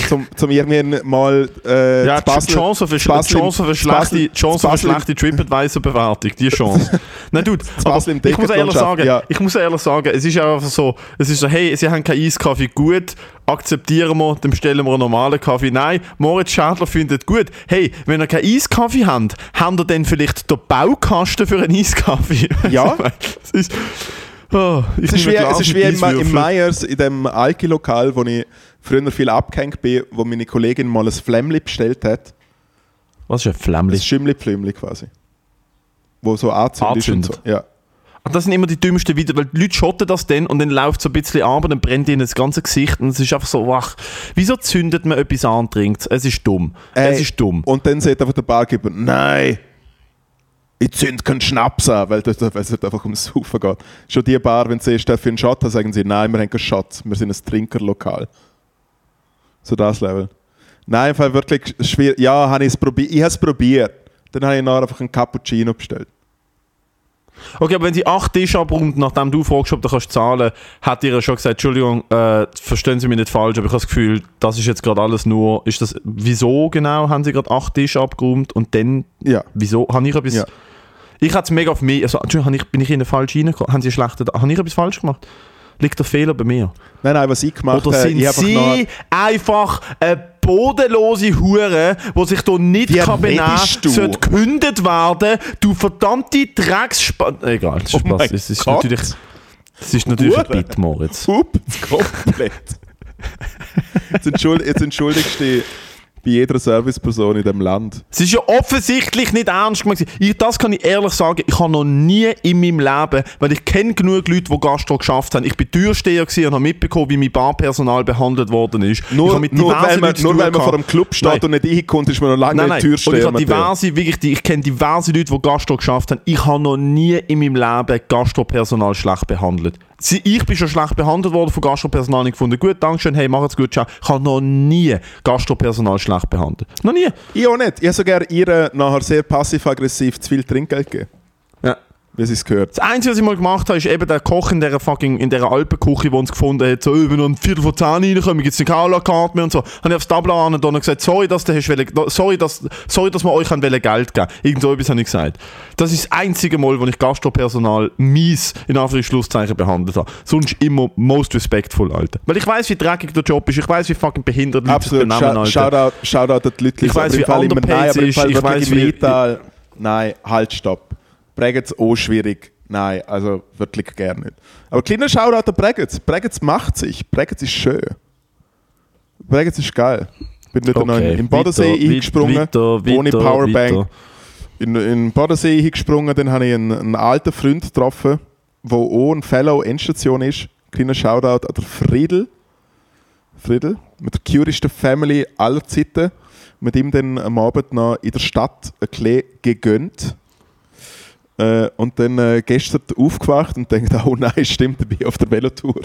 Zum, zum irgendwie mal äh, Ja, Basel- Chance für, Basel Chance für schlechte, Chance für schlechte TripAdvisor-Bewertung, die Chance. Nein, dude, ich muss ehrlich sagen, ja. ich muss ehrlich sagen, es ist einfach so, es ist so, hey, sie haben keinen Eiskaffee, gut, akzeptieren wir, dann bestellen wir einen normalen Kaffee. Nein, Moritz Schädler findet gut, hey, wenn ihr keinen Eiskaffee habt, habt ihr dann vielleicht den Baukasten für einen Eiskaffee? Ja. es ist, oh, Es ist wie, es ist wie im, im. Meyers, in dem Alki-Lokal, wo ich früher viel abgehängt bin, wo meine Kollegin mal ein Flämmli bestellt hat. Was ist ein Ein Flämmli? Schimmli-Pflümli quasi. Wo so anzündet ist und so. Ja. Und das sind immer die dümmsten Videos, weil die Leute schotten das dann und dann läuft so ein bisschen ab und dann brennt ihnen das ganze Gesicht und es ist einfach so, ach, wieso zündet man etwas an und trinkt es? ist dumm. Ey, es ist dumm. Und dann sagt einfach der Barkeeper, nein, ich zünd keinen Schnaps an, weil, es halt einfach ums Saufen geht. Schon die Bar, wenn sie siehst, für einen Shot haben, sagen sie, nein, wir haben keinen Shot, wir sind ein Trinkerlokal. So das Level. Nein, einfach wirklich schwierig. Ja, habe ich es probiert. Ich habe es probiert. Dann habe ich nachher einfach einen Cappuccino bestellt. Okay, aber wenn sie acht Tische abrundet, nachdem du fragst, ob du kannst zahlen, hat ihr schon gesagt, Entschuldigung, äh, verstehen Sie mich nicht falsch, aber ich habe das Gefühl, das ist jetzt gerade alles nur, ist das, wieso genau haben sie gerade acht Tische abgeräumt und dann, Ja. wieso, habe ich etwas, Ja. ich hatte es mega auf mich, also, Entschuldigung, ich, bin ich ihnen falsch reingekommen, haben sie schlechte, habe ich etwas falsch gemacht? Liegt der Fehler bei mir? Nein, nein, was ich gemacht Oder habe, sind ich habe sie einfach eine bodenlose Hure, die sich hier nicht Wie kann benehmen sollte gekündigt werden, du verdammte Drecksspa... Egal, das ist Oh Spaß. Es ist Gott. natürlich, es ist natürlich ein. Bit, Moritz. Ups, komplett. jetzt, entschuld, jetzt entschuldigst du dich bei jeder Serviceperson in diesem Land. Es ist ja offensichtlich nicht ernst gemeint. Ich, das kann ich ehrlich sagen, ich habe noch nie in meinem Leben, weil ich kenne genug Leute, die Gastro geschafft haben. Ich bin Türsteher und habe mitbekommen, wie mein Barpersonal behandelt worden ist. Nur, nur, weil man, nur weil man vor einem Club steht Nein. und nicht reinkommt, ist man noch lange Nein, nein. Und ich, Türsteher. habe diverse, wirklich, die- ich kenne diverse Leute, die Gastro geschafft haben. Ich habe noch nie in meinem Leben Gastropersonal schlecht behandelt. Sie, ich bin schon schlecht behandelt worden von Gastropersonal ich gefunden, gut, Dankeschön, hey, macht's gut, ciao. Ich habe noch nie Gastropersonal schlecht behandelt. Noch nie. Ich auch nicht. Ich habe sogar ihr nachher sehr passiv-aggressiv zu viel Trinkgeld gegeben. Wie es gehört. Das Einzige, was ich mal gemacht habe, ist eben der Koch in dieser fucking, in dieser Alpenküche, der uns gefunden hat, so, wenn wir um Viertel vor zehn reinkommen, gibt es eine Cola-Karte mehr und so. Habe ich aufs Tableau an und dann gesagt, sorry, dass, du hast wollen, sorry, dass, sorry, dass wir euch wollen Geld geben Irgend so etwas habe ich gesagt. Das ist das einzige Mal, wo ich Gastropersonal mies, in Anführungszeichen, behandelt habe. Sonst immer most respectful, Alter. Weil ich weiß, wie dreckig der Job ist, ich weiß, wie fucking behindert Leute sich Absolut. benehmen, Shou- Alter. Shoutout, Shoutout an die Leute. Ich im wie Underpaid im ist, ich im wie-. Nein, halt, stopp. Bregenz auch schwierig. Nein, also wirklich gerne nicht. Aber kleiner Shoutout an Bregenz. Bregenz macht sich. Bregenz ist schön. Bregenz ist geil. Bin wieder noch in, Bodensee weiter, eingesprungen, weiter, ohne weiter, Powerbank. weiter. In, in den Bodensee hingesprungen, dann habe ich einen, einen alten Freund getroffen, der auch ein Fellow Endstation ist. Kleiner Shoutout an der Friedel. Friedel, mit der cutesten Family aller Zeiten. Mit ihm dann am Abend noch in der Stadt ein bisschen gegönnt. Äh, und dann äh, gestern aufgewacht und denkt, oh nein, stimmt, ich bin auf der Velotour.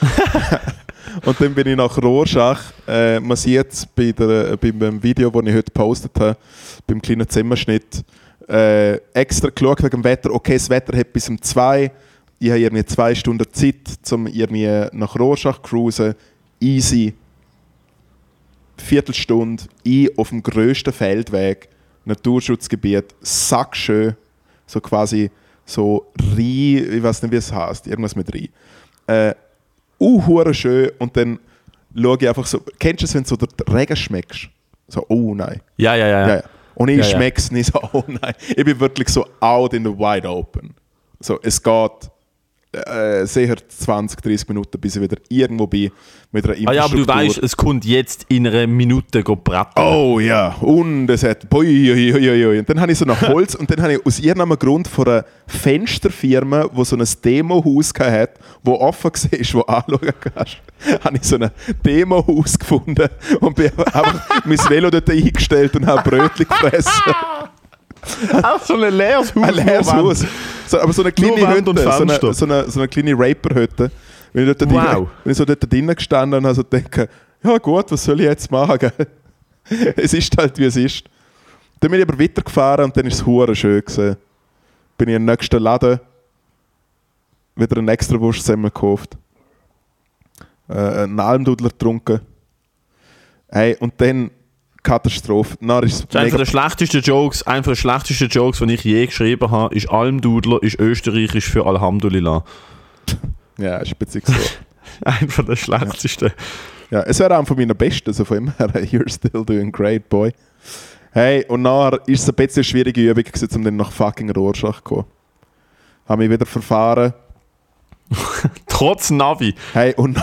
und dann bin ich nach Rorschach, äh, man sieht es bei der, beim, beim Video, das ich heute gepostet habe, beim kleinen Zimmerschnitt, äh, extra geschaut wegen dem Wetter. Okay, das Wetter hat bis um zwei. Ich habe irgendwie zwei Stunden Zeit, um irgendwie nach Rorschach zu cruisen. Easy. Viertelstunde, ich auf dem grössten Feldweg, Naturschutzgebiet, sackschön, so quasi so Rhein, ich weiß nicht, wie es heißt, irgendwas mit Rhein. Äh, uh, schön und dann schaue ich einfach so, kennst du es, wenn du so den Regen schmeckst? So, oh nein. Ja, ja, ja. Ja, ja. ja. Und ich Ja, ja. schmecke es nicht so, oh nein. Ich bin wirklich so out in the wide open. So, es geht äh, sicher 20, 30 Minuten, bis ich wieder irgendwo bin mit einer Ah ja, aber du Infrastruktur. weißt, es kommt jetzt in einer Minute go braten. Oh ja, und es hat. Bui, ui, ui, ui. Und dann habe ich so ein Holz und dann habe ich aus irgendeinem Grund von einer Fensterfirma, die so ein Demohaus hat, wo offen war, wo anschauen kannst, habe ich so ein Demohaus gefunden und bin einfach mein Velo dort eingestellt und habe Brötchen gefressen. Auch so ein leeres Haus. Ein leeres Haus. So, aber so eine kleine Wand und Hütte, so eine, so eine, so eine kleine Raper-Hütte. Wenn ich, dort Wow. drin, wenn ich so dort drinnen gestanden und habe so gedacht, ja gut, was soll ich jetzt machen? Gell? es ist halt, wie es ist. Dann bin ich aber weitergefahren und dann ist es hure schön gewesen. Bin ich im nächsten Laden wieder einen extra Wurstsemmel gekauft. Äh, einen Almdudler getrunken. Hey, und dann Katastrophe. Dann ist es Das ist einer der schlechtesten Jokes, einer der schlechtesten Jokes, den ich je geschrieben habe, ist Almdudler ist österreichisch für Alhamdulillah. Ja, ist ein bisschen so. Einer der schlechtesten. Ja, es wäre einer von meinen besten, also von immer you're still doing great, boy. Hey, und nachher ist es ein bisschen eine schwierige Übung, gewesen, um dann nach fucking Rorschach zu kommen. Habe mich wieder verfahren. Trotz Navi. Hey, und,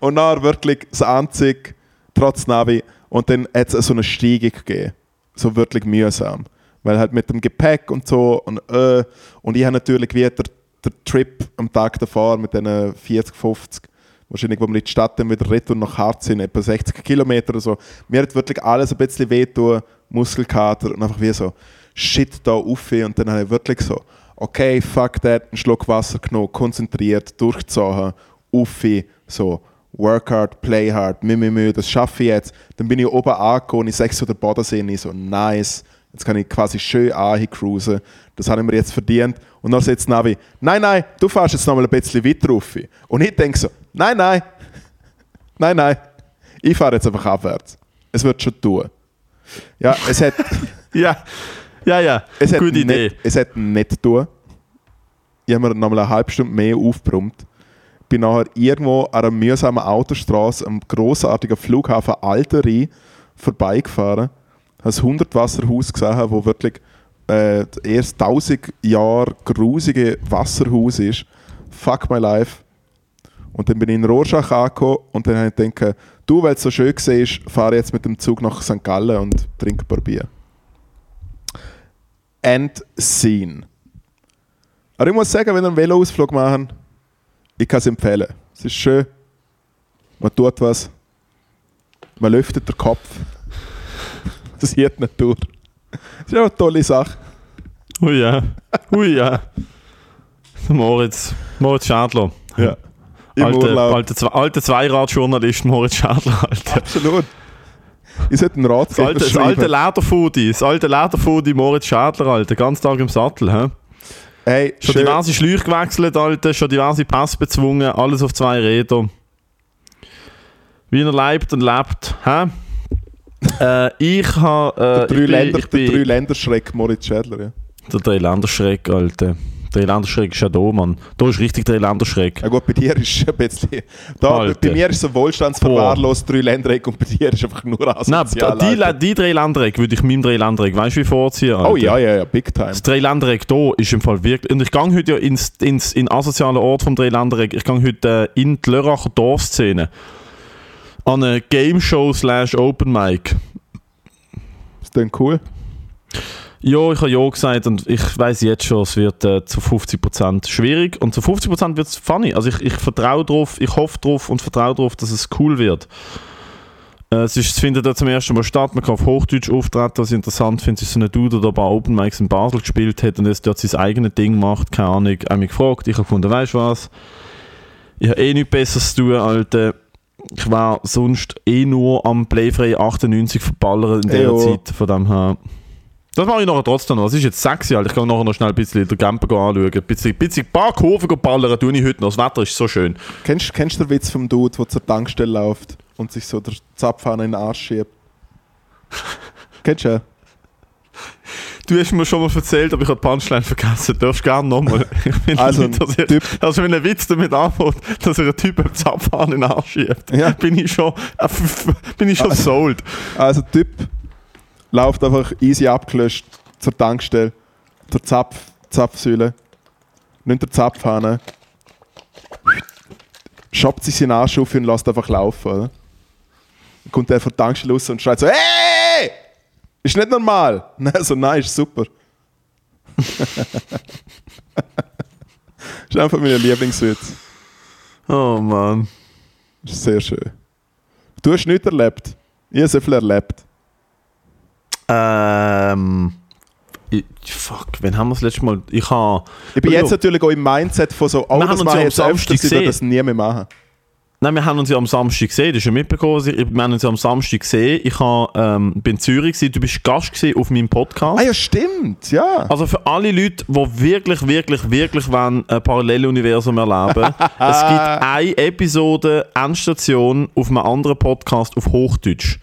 und nachher wirklich das Anzug, trotz Navi. Und dann hat es so eine Steigung gegeben. So wirklich mühsam. Weil halt mit dem Gepäck und so und, äh, und ich habe natürlich wieder der Trip am Tag davor mit diesen 40, 50, wahrscheinlich, wo wir in die Stadt dann wieder retour nach Hart sind, etwa 60 Kilometer oder so. Mir hat wirklich alles ein bisschen wehtun, Muskelkater und einfach wie so Shit da auf und dann habe ich wirklich so, okay, fuck that, einen Schluck Wasser genommen, konzentriert, durchgezogen, auf, so work hard, play hard, mü, mü, mü, das schaffe ich jetzt. Dann bin ich oben angekommen, ich sage so der Bodensee, und ich so, nice, jetzt kann ich quasi schön cruisen. Das habe ich mir jetzt verdient. Und dann sagt Navi, nein, nein, du fährst jetzt noch mal ein bisschen weiter rauf. Und ich denke so, nein, nein, nein, nein, ich fahre jetzt einfach abwärts. Es wird schon tun. Ja, es hat... ja, ja, ja, es gute Idee. Nicht, es hat nicht tun. Ich habe mir noch mal eine halbe Stunde mehr aufgebrummt bin nachher irgendwo an einer mühsamen Autostraße am großartigen Flughafen Alteri vorbeigefahren. Habe das 100 Wasserhaus gesehen, wo wirklich äh, erst 1000 Jahre grusige Wasserhaus ist. Fuck my life. Und dann bin ich in Rorschach angekommen und dann habe ich gedacht, du, weil es so schön war, fahre jetzt mit dem Zug nach St. Gallen und trinke ein paar Bier. End scene. Aber ich muss sagen, wenn wir einen Veloausflug machen, ich kann es empfehlen. Es ist schön. Man tut was. Man lüftet den Kopf. Das sieht die Natur. Das ist auch eine tolle Sache. Ui ja. Ui ja. Moritz, Moritz Schadler. Ja. Im alte, Urlaub. Alte, alte Zweiradjournalist Moritz Schadler. Alter. Absolut. Ich sollte einen Rat das alte, das alte Lederfoodie, das alte Lederfoodie Moritz Schadler, Alter. Ganz Tag im Sattel, hä? Hey, schon schön. diverse Schläuche gewechselt, Alter, schon diverse Pass bezwungen, alles auf zwei Rädern. Wie er lebt und lebt. Hä? äh, ich habe. Äh, der Drei-Länder-Schreck Moritz Schädler, ja. Der Drei-Länder-Schreck, Alter. Dreiländerschreck ist ja da, Mann. Da ist richtig Dreiländerschreck. Ja gut, bei dir ist ein bisschen... Da, bei mir ist es so wohlstandsverwahrlost Dreiländereck und bei dir ist einfach nur asozial. Nein, die, die Dreiländereck würde ich meinem Dreiländereck, weißt du, wie vorziehen, Alter. Oh ja, ja, ja, big time. Das Dreiländereck da ist im Fall wirklich... Und ich gehe heute ja ins, ins, in asozialen Ort vom Dreiländereck. Ich gehe heute äh, in die Lörracher Dorfszene an eine Game Show slash Open Mic. Ist denn cool? Ja, ich habe ja gesagt und ich weiß jetzt schon, es wird äh, zu 50% schwierig und zu 50% wird es funny. Also ich, ich vertraue drauf, ich hoffe drauf und vertraue darauf, dass es cool wird. Äh, es, ist, es findet ja zum ersten Mal statt, man kann auf Hochdeutsch auftreten, was ich interessant finde, ist so ein Dude, der bei Open Mics in Basel gespielt hat und jetzt dort sein eigenes Ding macht, keine Ahnung, ich habe mich gefragt, ich habe gefunden, weißt du was, ich habe eh nichts Besseres zu tun, Alter. Ich war sonst eh nur am Playfrei 98 verballern in dieser Zeit, von dem her... Das mache ich nachher trotzdem noch. Es ist jetzt sexy, Alter. Ich kann nachher noch schnell ein bisschen den Camper anschauen. Ein bisschen, bisschen ein paar Kurven ballern tue ich heute noch. Das Wetter ist so schön. Kennst, kennst du den Witz vom Dude, der zur Tankstelle läuft und sich so der Zapfhahn in den Arsch schiebt? kennst du ja? Du hast mir schon mal erzählt, aber ich habe die Punchline vergessen. Du darfst gerne nochmal. Also, nicht, dass typ, also, wenn ein Witz damit anfängt, dass er einen Typ am Zapfhahn in den Arsch schiebt, ja. bin ich schon, äh, bin ich schon also, sold. Also, Typ läuft einfach easy abgelöscht zur Tankstelle, zur Zapf, Zapfsäule, nimmt der Zapfhahn, schoppt sich seinen Arsch auf und lässt einfach laufen. Oder? Dann kommt der von der Tankstelle raus und schreit so: Hey! Ist nicht normal! Nein, so nein, ist super. ist einfach mein Lieblingswitz. Oh Mann. Ist sehr schön. Du hast nichts erlebt. Ich habe sehr viel erlebt. Ähm. fuck, wann haben wir das letzte Mal? Ich habe. Ich bin jetzt natürlich auch im Mindset von so, oh, wir das mache ich jetzt öfters, ich das nie mehr machen. Nein, wir haben uns ja am Samstag gesehen, das ist ja mitbekommen. Wir haben uns ja am Samstag gesehen. Ich habe, ähm, bin in Zürich, gewesen. du bist Gast auf meinem Podcast. Ah ja, stimmt, ja. Also für alle Leute, die wirklich, wirklich, wirklich wollen, ein Paralleluniversum erleben es gibt eine Episode, Endstation auf einem anderen Podcast auf Hochdeutsch.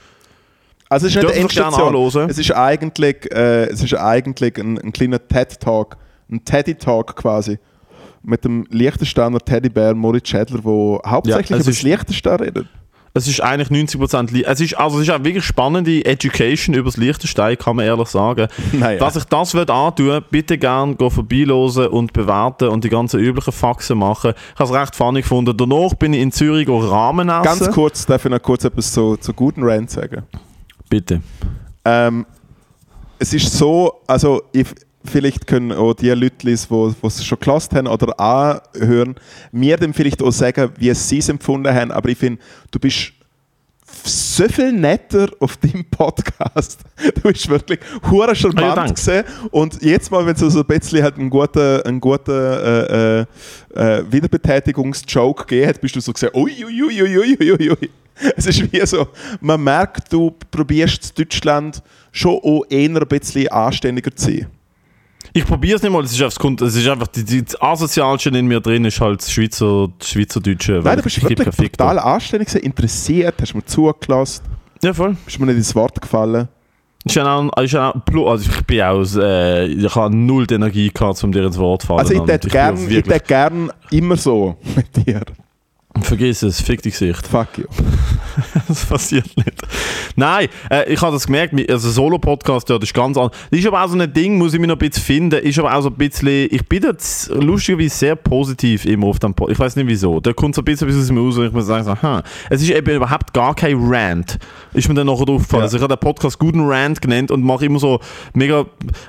Also es ist nicht eine Endstation. Es ist eigentlich, äh, es ist eigentlich ein, ein kleiner TED-Talk, ein Teddy-Talk quasi. Mit dem Liechtensteiner Teddybär Moritz Schädler, der hauptsächlich ja, über das Liechtenstein redet. Es ist eigentlich 90% es ist Also es ist eine wirklich spannende Education über das Liechtenstein, kann man ehrlich sagen. Naja. Dass ich das antun, bitte gerne vorbeilosen und bewerten und die ganzen üblichen Faxen machen. Ich habe es recht funny gefunden. Danach bin ich in Zürich Rahmen essen. Ganz kurz, darf ich noch kurz etwas zu, zu guten Rand sagen? Bitte. Ähm, es ist so, also ich, vielleicht können auch die Leute, die es schon gelassen haben oder anhören, mir dann vielleicht auch sagen, wie sie es empfunden haben. Aber ich finde, du bist so viel netter auf deinem Podcast. Du bist wirklich hure charmant Ah, ja, gesehen und jetzt mal, wenn es so ein bisschen halt einen guten, einen guten äh, äh, äh, Wiederbetätigungsjoke gegeben hat, bist du so gesehen, ui, ui, ui, ui, ui, ui, ui. Es ist wie so, man merkt, du probierst Deutschland schon auch eher ein bisschen anständiger zu sein. Ich probiere es nicht mal, es ist einfach, es ist einfach die, die, das Asozialste in mir drin, ist halt das Schweizer, das Schweizerdeutsche. Nein, du ich bist wirklich total anständig, interessiert, hast mir zugelassen, Ja, voll. bist mir nicht ins Wort gefallen. Ja auch, ja auch, also ich bin auch, äh, ich habe null die Energie gehabt, um dir ins Wort zu fallen. Also ich hätte bin gern, auch ich wirklich, tät gern immer so mit dir. Vergiss es, fick die Gesicht. Fuck you. das passiert nicht. Nein, äh, ich habe das gemerkt, also Solo-Podcast, ja, das ist ganz anders. Das ist aber auch so ein Ding, muss ich mir noch ein bisschen finden, ist aber auch so ein bisschen, ich bin jetzt lustigerweise sehr positiv immer auf dem Podcast. Ich weiß nicht wieso. Da kommt so ein bisschen etwas aus mir raus und ich muss sagen, so, hm. es ist eben überhaupt gar kein Rant. Ist mir dann nachher aufgefallen. Ja. Also ich habe den Podcast guten Rant genannt und mache immer so mega,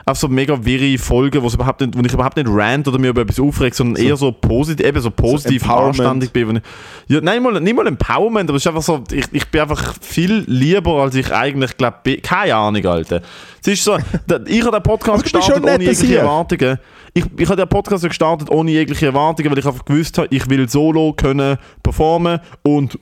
auf so mega wirre Folgen, überhaupt nicht, wo ich überhaupt nicht rant oder mir über etwas aufregt, sondern eher so positiv, eben so positiv Empowerment. anständig bin. Wenn ich, ja, nein, mal, nicht mal Empowerment, aber es ist einfach so, ich, ich bin einfach viel lieber, als ich eigentlich glaube. Keine Ahnung, Alter. Es ist so, ich habe den Podcast gestartet ohne jegliche. Erwartungen. Ich, ich habe den Podcast gestartet ohne jegliche Erwartungen, weil ich einfach gewusst habe, ich will solo können performen und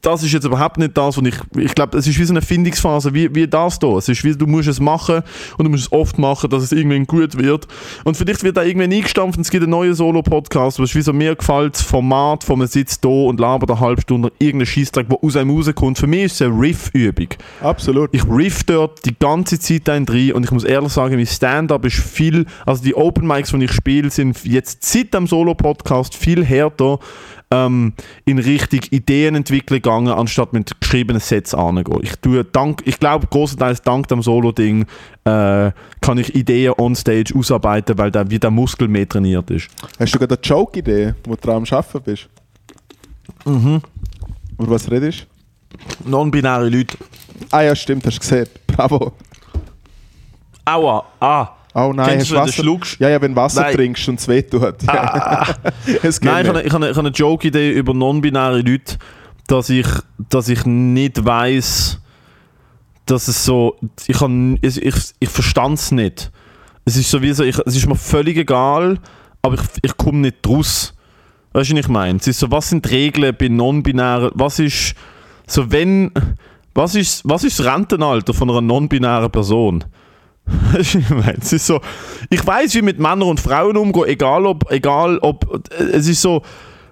das ist jetzt überhaupt nicht das, was ich. Ich glaube, es ist wie so eine Findungsphase, wie, wie das hier. Es ist wie, du musst es machen und du musst es oft machen, dass es irgendwann gut wird. Und vielleicht wird da irgendwann eingestampft und es gibt einen neuen Solo-Podcast, ist wie so mir gefällt das Format, wo man sitzt da und labert eine halbe Stunde irgendeinen Scheissdreck, der aus einem rauskommt. Für mich ist es eine Riff-Übung. Absolut. Ich riff dort die ganze Zeit ein drin und ich muss ehrlich sagen, mein Stand-up ist viel, also die Open Mics, die ich spiele, sind jetzt seit dem Solo-Podcast viel härter ähm, in Richtung Ideen entwickeln gegangen, anstatt mit geschriebenen Sets anzugehen. Ich tue dank, ich glaube, großenteils dank dem Solo-Ding äh, kann ich Ideen on Stage ausarbeiten, weil da wie der Muskel mehr trainiert ist. Hast du gerade eine Joke-Idee, wo du dran am Arbeiten bist? Mhm. Über was redest Non-binäre Leute. Ah ja, stimmt, hast du gesehen. Bravo. Aua, ah. Oh nein, Kennst hast du, wenn du Wasser? schluckst? Ja, ja, wenn Wasser Nein. trinkst und es wehtut. Ja. es geht Nein, ich habe, nicht. eine- ich habe, eine- ich habe eine Joke-Idee über non-binäre Leute, dass ich, dass ich nicht weiß, dass es so. Ich, kann, ich, ich, ich verstand es nicht. Es ist sowieso, ich, es ist mir völlig egal, aber ich, ich komme nicht draus. Weißt du, was ich meine? Es ist so, was sind die Regeln bei non-binären. Was ist. So, wenn. Was ist, was ist das Rentenalter von einer non-binären Person? Ich meine? Es ist so, ich weiß, wie mit Männern und Frauen umgehen, egal ob, egal ob, es ist so,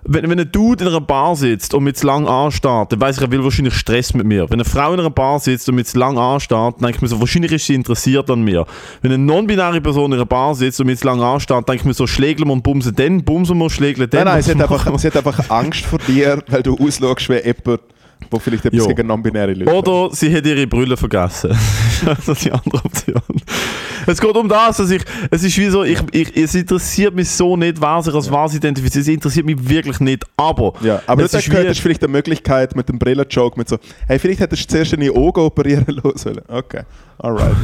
wenn, wenn ein Dude in einer Bar sitzt und mit zu lang anstarrt, dann weiß ich, er will wahrscheinlich Stress mit mir. Wenn eine Frau in einer Bar sitzt und mit zu lang anstarrt, dann denke ich mir so, wahrscheinlich ist sie interessiert an mir. Wenn eine non-binäre Person in einer Bar sitzt und mit zu lang anstarrt, denke ich mir so, schlägeln wir und bumsen den, bumsen wir, schlägeln den. Nein, nein, sie hat, einfach, sie hat einfach Angst vor dir, weil du ausschaust wie jemand, der vielleicht Jo. gegen non-binäre Leute. Oder sie hat ihre Brille vergessen. das ist die andere Option. Es geht um das, dass ich, es ist wie so, ich, ich, es interessiert mich so nicht, wer sich als was identifiziert. Es interessiert mich wirklich nicht, aber, Ja, aber es du ist gehört, wie, das ist vielleicht eine Möglichkeit mit dem Brillenjoke, mit so, hey, vielleicht hättest du zuerst deine Augen operieren lassen. Okay, alright.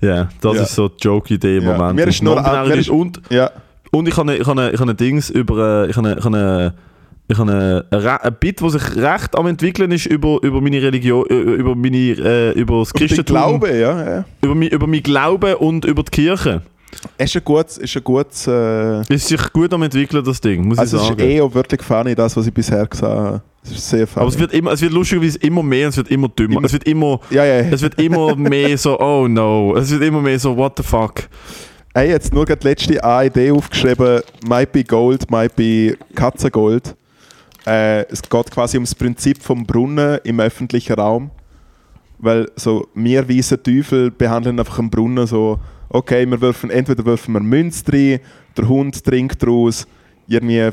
ja, das Ja. ist so die Joke-Idee im Ja. Moment. Mir ist nur- mir ist- und, Ja, und ich habe, eine- ich eine- ich ein Dings über, äh, ich habe, eine- ich habe eine, ich habe ein Bit, das sich recht am entwickeln ist über, über meine Religion, über meine, äh, über das Christentum, Glaube, ja, ja. über, mi- über mein Glauben und über die Kirche. Es ist ein gutes, ist ein gutes äh, Es ist sich gut am entwickeln, das Ding, muss also ich es sagen. ist eh auch wirklich funny, das, was ich bisher gesagt habe. Es ist sehr funny. Aber es wird, immer, es wird lustigerweise immer mehr und es wird immer dümmer. Immer- es wird immer, ja, ja, es wird immer mehr so, oh no. Es wird immer mehr so, what the fuck. Hey, jetzt nur gerade die letzte Idee aufgeschrieben. Might be Gold, might be Katzengold. Äh, es geht quasi ums Prinzip vom Brunnen im öffentlichen Raum. Weil so, wir weiße Teufel behandeln einfach einen Brunnen so, okay, wir werfen, entweder werfen wir Münze rein, der Hund trinkt daraus, irgendwie äh,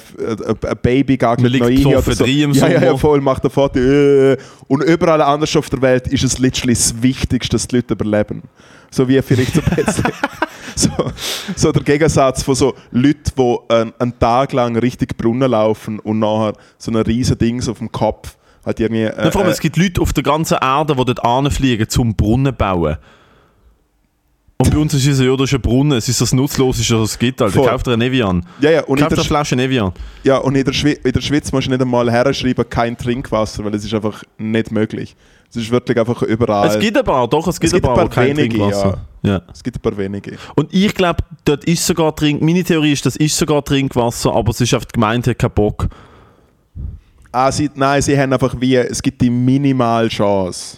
ein Baby liegt noch ein oder so. im ja, ja, ja, voll, macht ein Foto. Äh, und überall anders auf der Welt ist es literally das Wichtigste, dass die Leute überleben. So wie vielleicht so ein so, so der Gegensatz von so Leuten, die einen, einen Tag lang richtig Brunnen laufen und nachher so ein riesen Dings auf dem Kopf halt irgendwie... Äh, Ja, vor allem, äh, es gibt Leute auf der ganzen Erde, die dort anfliegen, zum Brunnen bauen. Und bei uns ist es ja, ein Brunnen, es ist das Nutzloseste, was es gibt. Alter. Voll. Kauft dir eine Evian. ja, ja, und in Kauft eine Flasche Evian. ja, und in der, Schwe in der Schweiz musst du nicht einmal herschreiben, kein Trinkwasser, weil es ist einfach nicht möglich. Es ist wirklich einfach überall. Es gibt ein paar, doch, es gibt, gibt ein ein paar, paar kein wenige, Trinkwasser. Ja. es gibt ein paar wenige. Und ich glaube, dort ist sogar Trink. Meine Theorie ist, das ist sogar Trinkwasser, aber es ist auf die Gemeinde keinen Bock. Ah, sie, nein, sie haben einfach wie, es gibt die minimal Chance.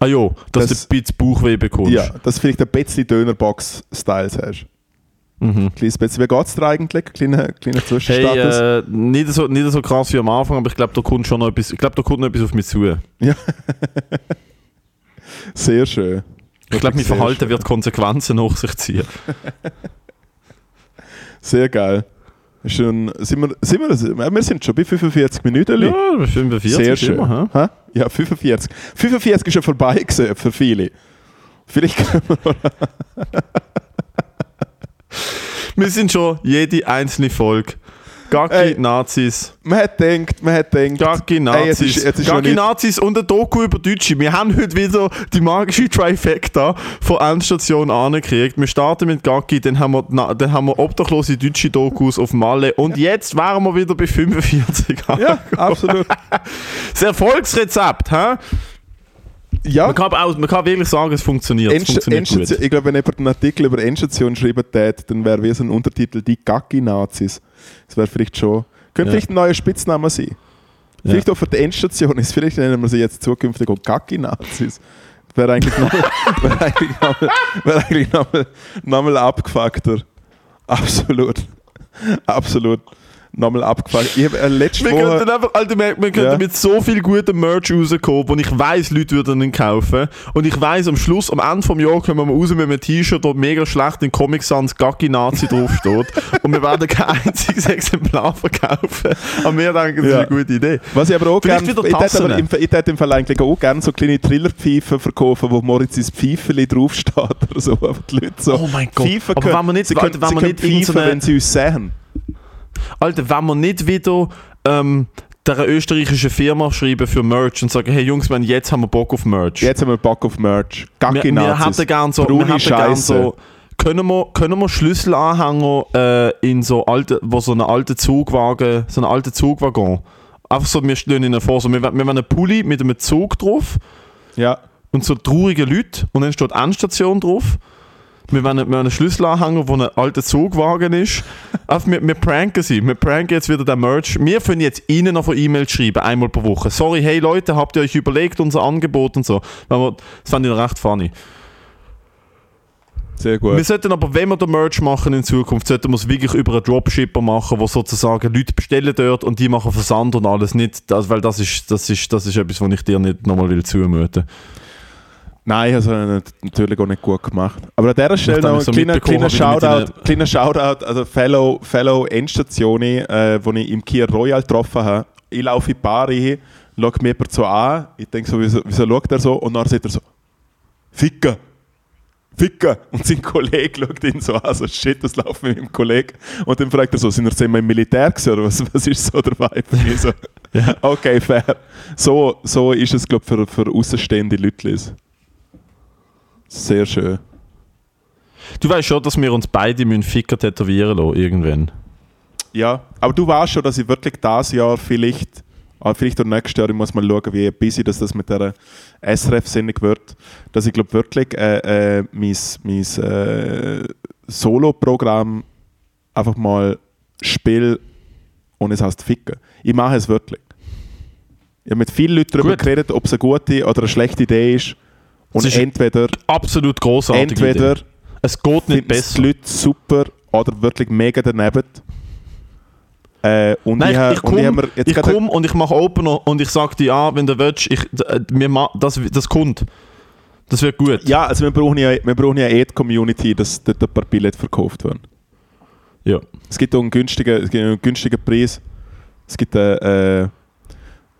Ah ja, dass Das- du ein bisschen Bauchweh bekommst. Ja, dass du vielleicht ein bisschen Dönerbox-Styles hast. Mhm. Kleines bisschen. Wie geht es dir eigentlich? Kleiner, Hey, Zwischenstatus. äh, nicht, so, nicht so krass wie am Anfang, aber ich glaube, da kommt schon noch etwas, ich glaube, da kommt noch etwas auf mich zu. Sehr schön. Ich glaube, mein Verhalten schön. wird Konsequenzen nach sich ziehen. Sehr geil. Schon, sind wir, sind wir, wir sind schon bei 45 Minuten. Ja, 45 Sehr schön. immer. Hä? Ja, 45. 45 ist schon vorbei gewesen für viele. Vielleicht können wir Wir sind schon jede einzelne Folge. Gaggi Ey. Nazis. Man hat gedacht, man hat gedacht. Gaggi Ey, jetzt Nazis. ist- jetzt ist nicht- Nazis und ein Doku über Deutsche. Wir haben heute wieder die magische Trifecta von Endstation angekriegt. Wir starten mit Gaggi, dann haben wir, na, dann haben wir obdachlose deutsche Dokus auf Malle und jetzt wären wir wieder bei 45. Ja, absolut. Das Erfolgsrezept, hä? Ja, Man kann, auch, man kann wirklich sagen, es funktioniert. Es funktioniert Endstation, ich glaube, wenn jemand einen Artikel über Endstation schreiben täte, dann wäre wie so ein Untertitel die Gaggi-Nazis. Das wäre vielleicht schon. Könnte Ja. vielleicht ein neuer Spitzname sein. Ja. Vielleicht auch für die Endstation ist. Vielleicht nennen wir sie jetzt zukünftig auch Gaggi-Nazis. Wäre eigentlich nochmal wär eigentlich nochmal wär eigentlich nochmal nochmal abgefuckter. Absolut. Absolut. Nochmal abgefuckt. Ich habe äh, letzte Wir Woche. könnten einfach, Alter, wir, wir könnten Ja. mit so viel gutem Merch rauskommen, wo ich weiss, Leute würden ihn kaufen. Und ich weiss, am Schluss, am Ende vom Jahr kommen wir raus mit einem T-Shirt, wo mega schlecht in Comic Sans Gaggi Nazi draufsteht. und wir werden kein einziges Exemplar verkaufen. Aber wir denken, das Ja. ist eine gute Idee. Was ich aber auch gerne. Ich hätte aber im, Fall eigentlich auch gerne so kleine Trillerpfeifen verkaufen, wo Moritz ins Pfeifeli draufsteht oder so. Aber die Leute so. Oh mein Gott. Pfeifen Aber können, wenn wir nicht- sie können, wenn sie können irgend so pfeifen, eine- wenn sie uns sehen. Alter, wenn wir nicht wieder ähm, der österreichischen Firma schreiben für Merch und sagen, hey Jungs, wenn jetzt haben wir Bock auf Merch. Jetzt haben wir Bock auf Merch. wir, Gaggi wir Nazis. hätten gern so, wir Braune hätten gern so können wir, können wir Schlüsselanhänger äh, in so alte, wo so einen alten Zugwagen, so einen alten Zugwaggon, einfach so, wir stellen ihnen vor, so, wir, wir wollen einen Pulli mit einem Zug drauf Ja. und so traurige Leute und dann steht Endstation drauf. Wir wollen, wir wollen einen Schlüsselanhänger, wo ein alter Zugwagen ist. Einfach, wir, wir pranken sie. Wir pranken jetzt wieder den Merch. Wir können jetzt ihnen noch eine E-Mail schreiben, einmal pro Woche. Sorry, hey Leute, habt ihr euch überlegt, unser Angebot und so. Das fand ich recht funny. Sehr gut. Wir sollten aber, wenn wir den Merch machen in Zukunft, sollten wir es wirklich über einen Dropshipper machen, wo sozusagen Leute bestellen dort und die machen Versand und alles nicht, das, weil das ist, das ist, das ist etwas, was ich dir nicht nochmal will zumuten. Nein, also natürlich auch nicht gut gemacht. Aber an dieser Stelle noch ich so ein kleiner, kleiner Shoutout, kleiner Shoutout, also Fellow, Fellow Endstationen, äh, wo ich im Kia Royal getroffen habe. Ich laufe in die Bar rein, schaue mir jemand so an, ich denke so, wieso, wieso schaut er so? Und dann sagt er so, Ficken! Ficken! Und sein Kollege schaut ihn so an, so shit, das läuft mit meinem Kollegen. Und dann fragt er so, sind wir zusammen im Militär gewesen, oder was, was ist so der Vibe? So, okay, fair. So, so ist es, glaube ich, für, für außenstehende Leute. Sehr schön. Du weißt schon, dass wir uns beide müssen Ficker tätowieren lassen, irgendwann. Ja, aber du weißt schon, dass ich wirklich dieses Jahr vielleicht, ah, vielleicht auch nächstes Jahr, ich muss mal schauen, wie busy das, das mit der SRF-Sinnig wird, dass ich glaube wirklich äh, äh, mein, mein äh, Solo-Programm einfach mal spiele und es heißt Ficken. Ich mache es wirklich. Ich habe mit vielen Leuten darüber Gut. geredet, ob es eine gute oder eine schlechte Idee ist. Und Es ist entweder, Absolut großartig. entweder Es geht nicht besser. die Leute super oder wirklich mega daneben. Äh, und Nein, ich, ich, ich ich, komme ich gerade- komm und ich mache Opener und ich sage dir, ja, wenn du willst, ich, äh, wir das, das kommt. Das wird gut. Ja, also wir brauchen ja, wir brauchen ja eh die Community, dass dort ein paar Billette verkauft werden. Ja. Es gibt auch einen günstigen, es gibt einen günstigen Preis. Es gibt äh, äh,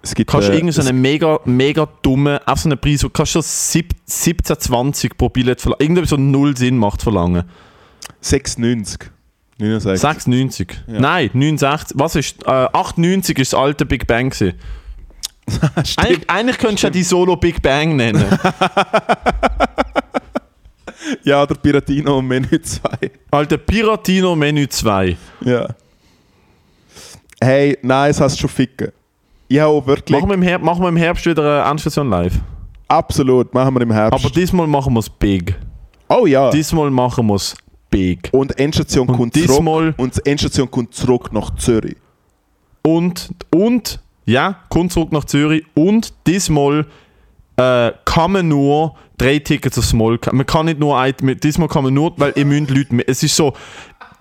es gibt Kannst du äh, irgendwie so einen mega, mega dummen, auf so einen Preis, wo kannst du so sieb- 17, 20 pro Billett verlangen. Irgendwie so null Sinn macht verlangen. 6,90. 69. 6,90. Ja. Nein, 69. Was ist, äh, 8,90 ist das alte Big Bang gewesen. Eigentlich, eigentlich könntest du ja die Solo Big Bang nennen. Ja, der Piratino Menü 2. Alter, Piratino Menü 2. Ja. Hey, nein, es hast schon ficken. Ich habe wirklich. Machen wir, im Herbst, machen wir im Herbst wieder eine Endstation live. Absolut, machen wir im Herbst. Aber diesmal machen wir es big. oh ja. Diesmal machen wir es big. und Endstation Und kommt diesmal- zurück. Und die Endstation kommt zurück nach Zürich. Und, und, ja, kommt zurück nach Zürich. Und diesmal äh, kann man nur drei Tickets aufs Mall. Man kann nicht nur ein, diesmal kann man nur, weil ihr müsst Leute, mehr- es ist so,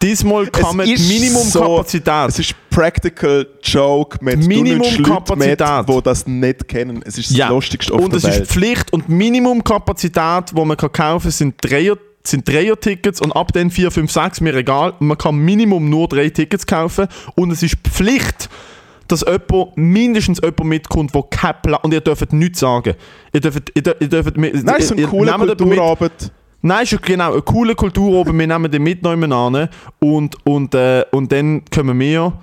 diesmal kann man Minimumkapazität. Es ist Practical Joke mit Minimumkapazität. die das nicht kennen. Es ist das Ja. Lustigste auf und es ist Pflicht und Minimumkapazität, die man kann kaufen kann, sind Dreier, sind Dreier-Tickets und ab den 4, 5, 6, mir egal. Man kann Minimum nur drei Tickets kaufen und es ist Pflicht, dass jemand, mindestens jemand mitkommt, der kein Plan... Und ihr dürft nichts sagen. Ihr dürft... Ihr dürft, ihr dürft Nein, es ist ihr- ein cooler nehmt jemanden mit-. Nein, ist genau eine coole Kultur oben. Wir nehmen den mit an und, und, äh, und dann kommen wir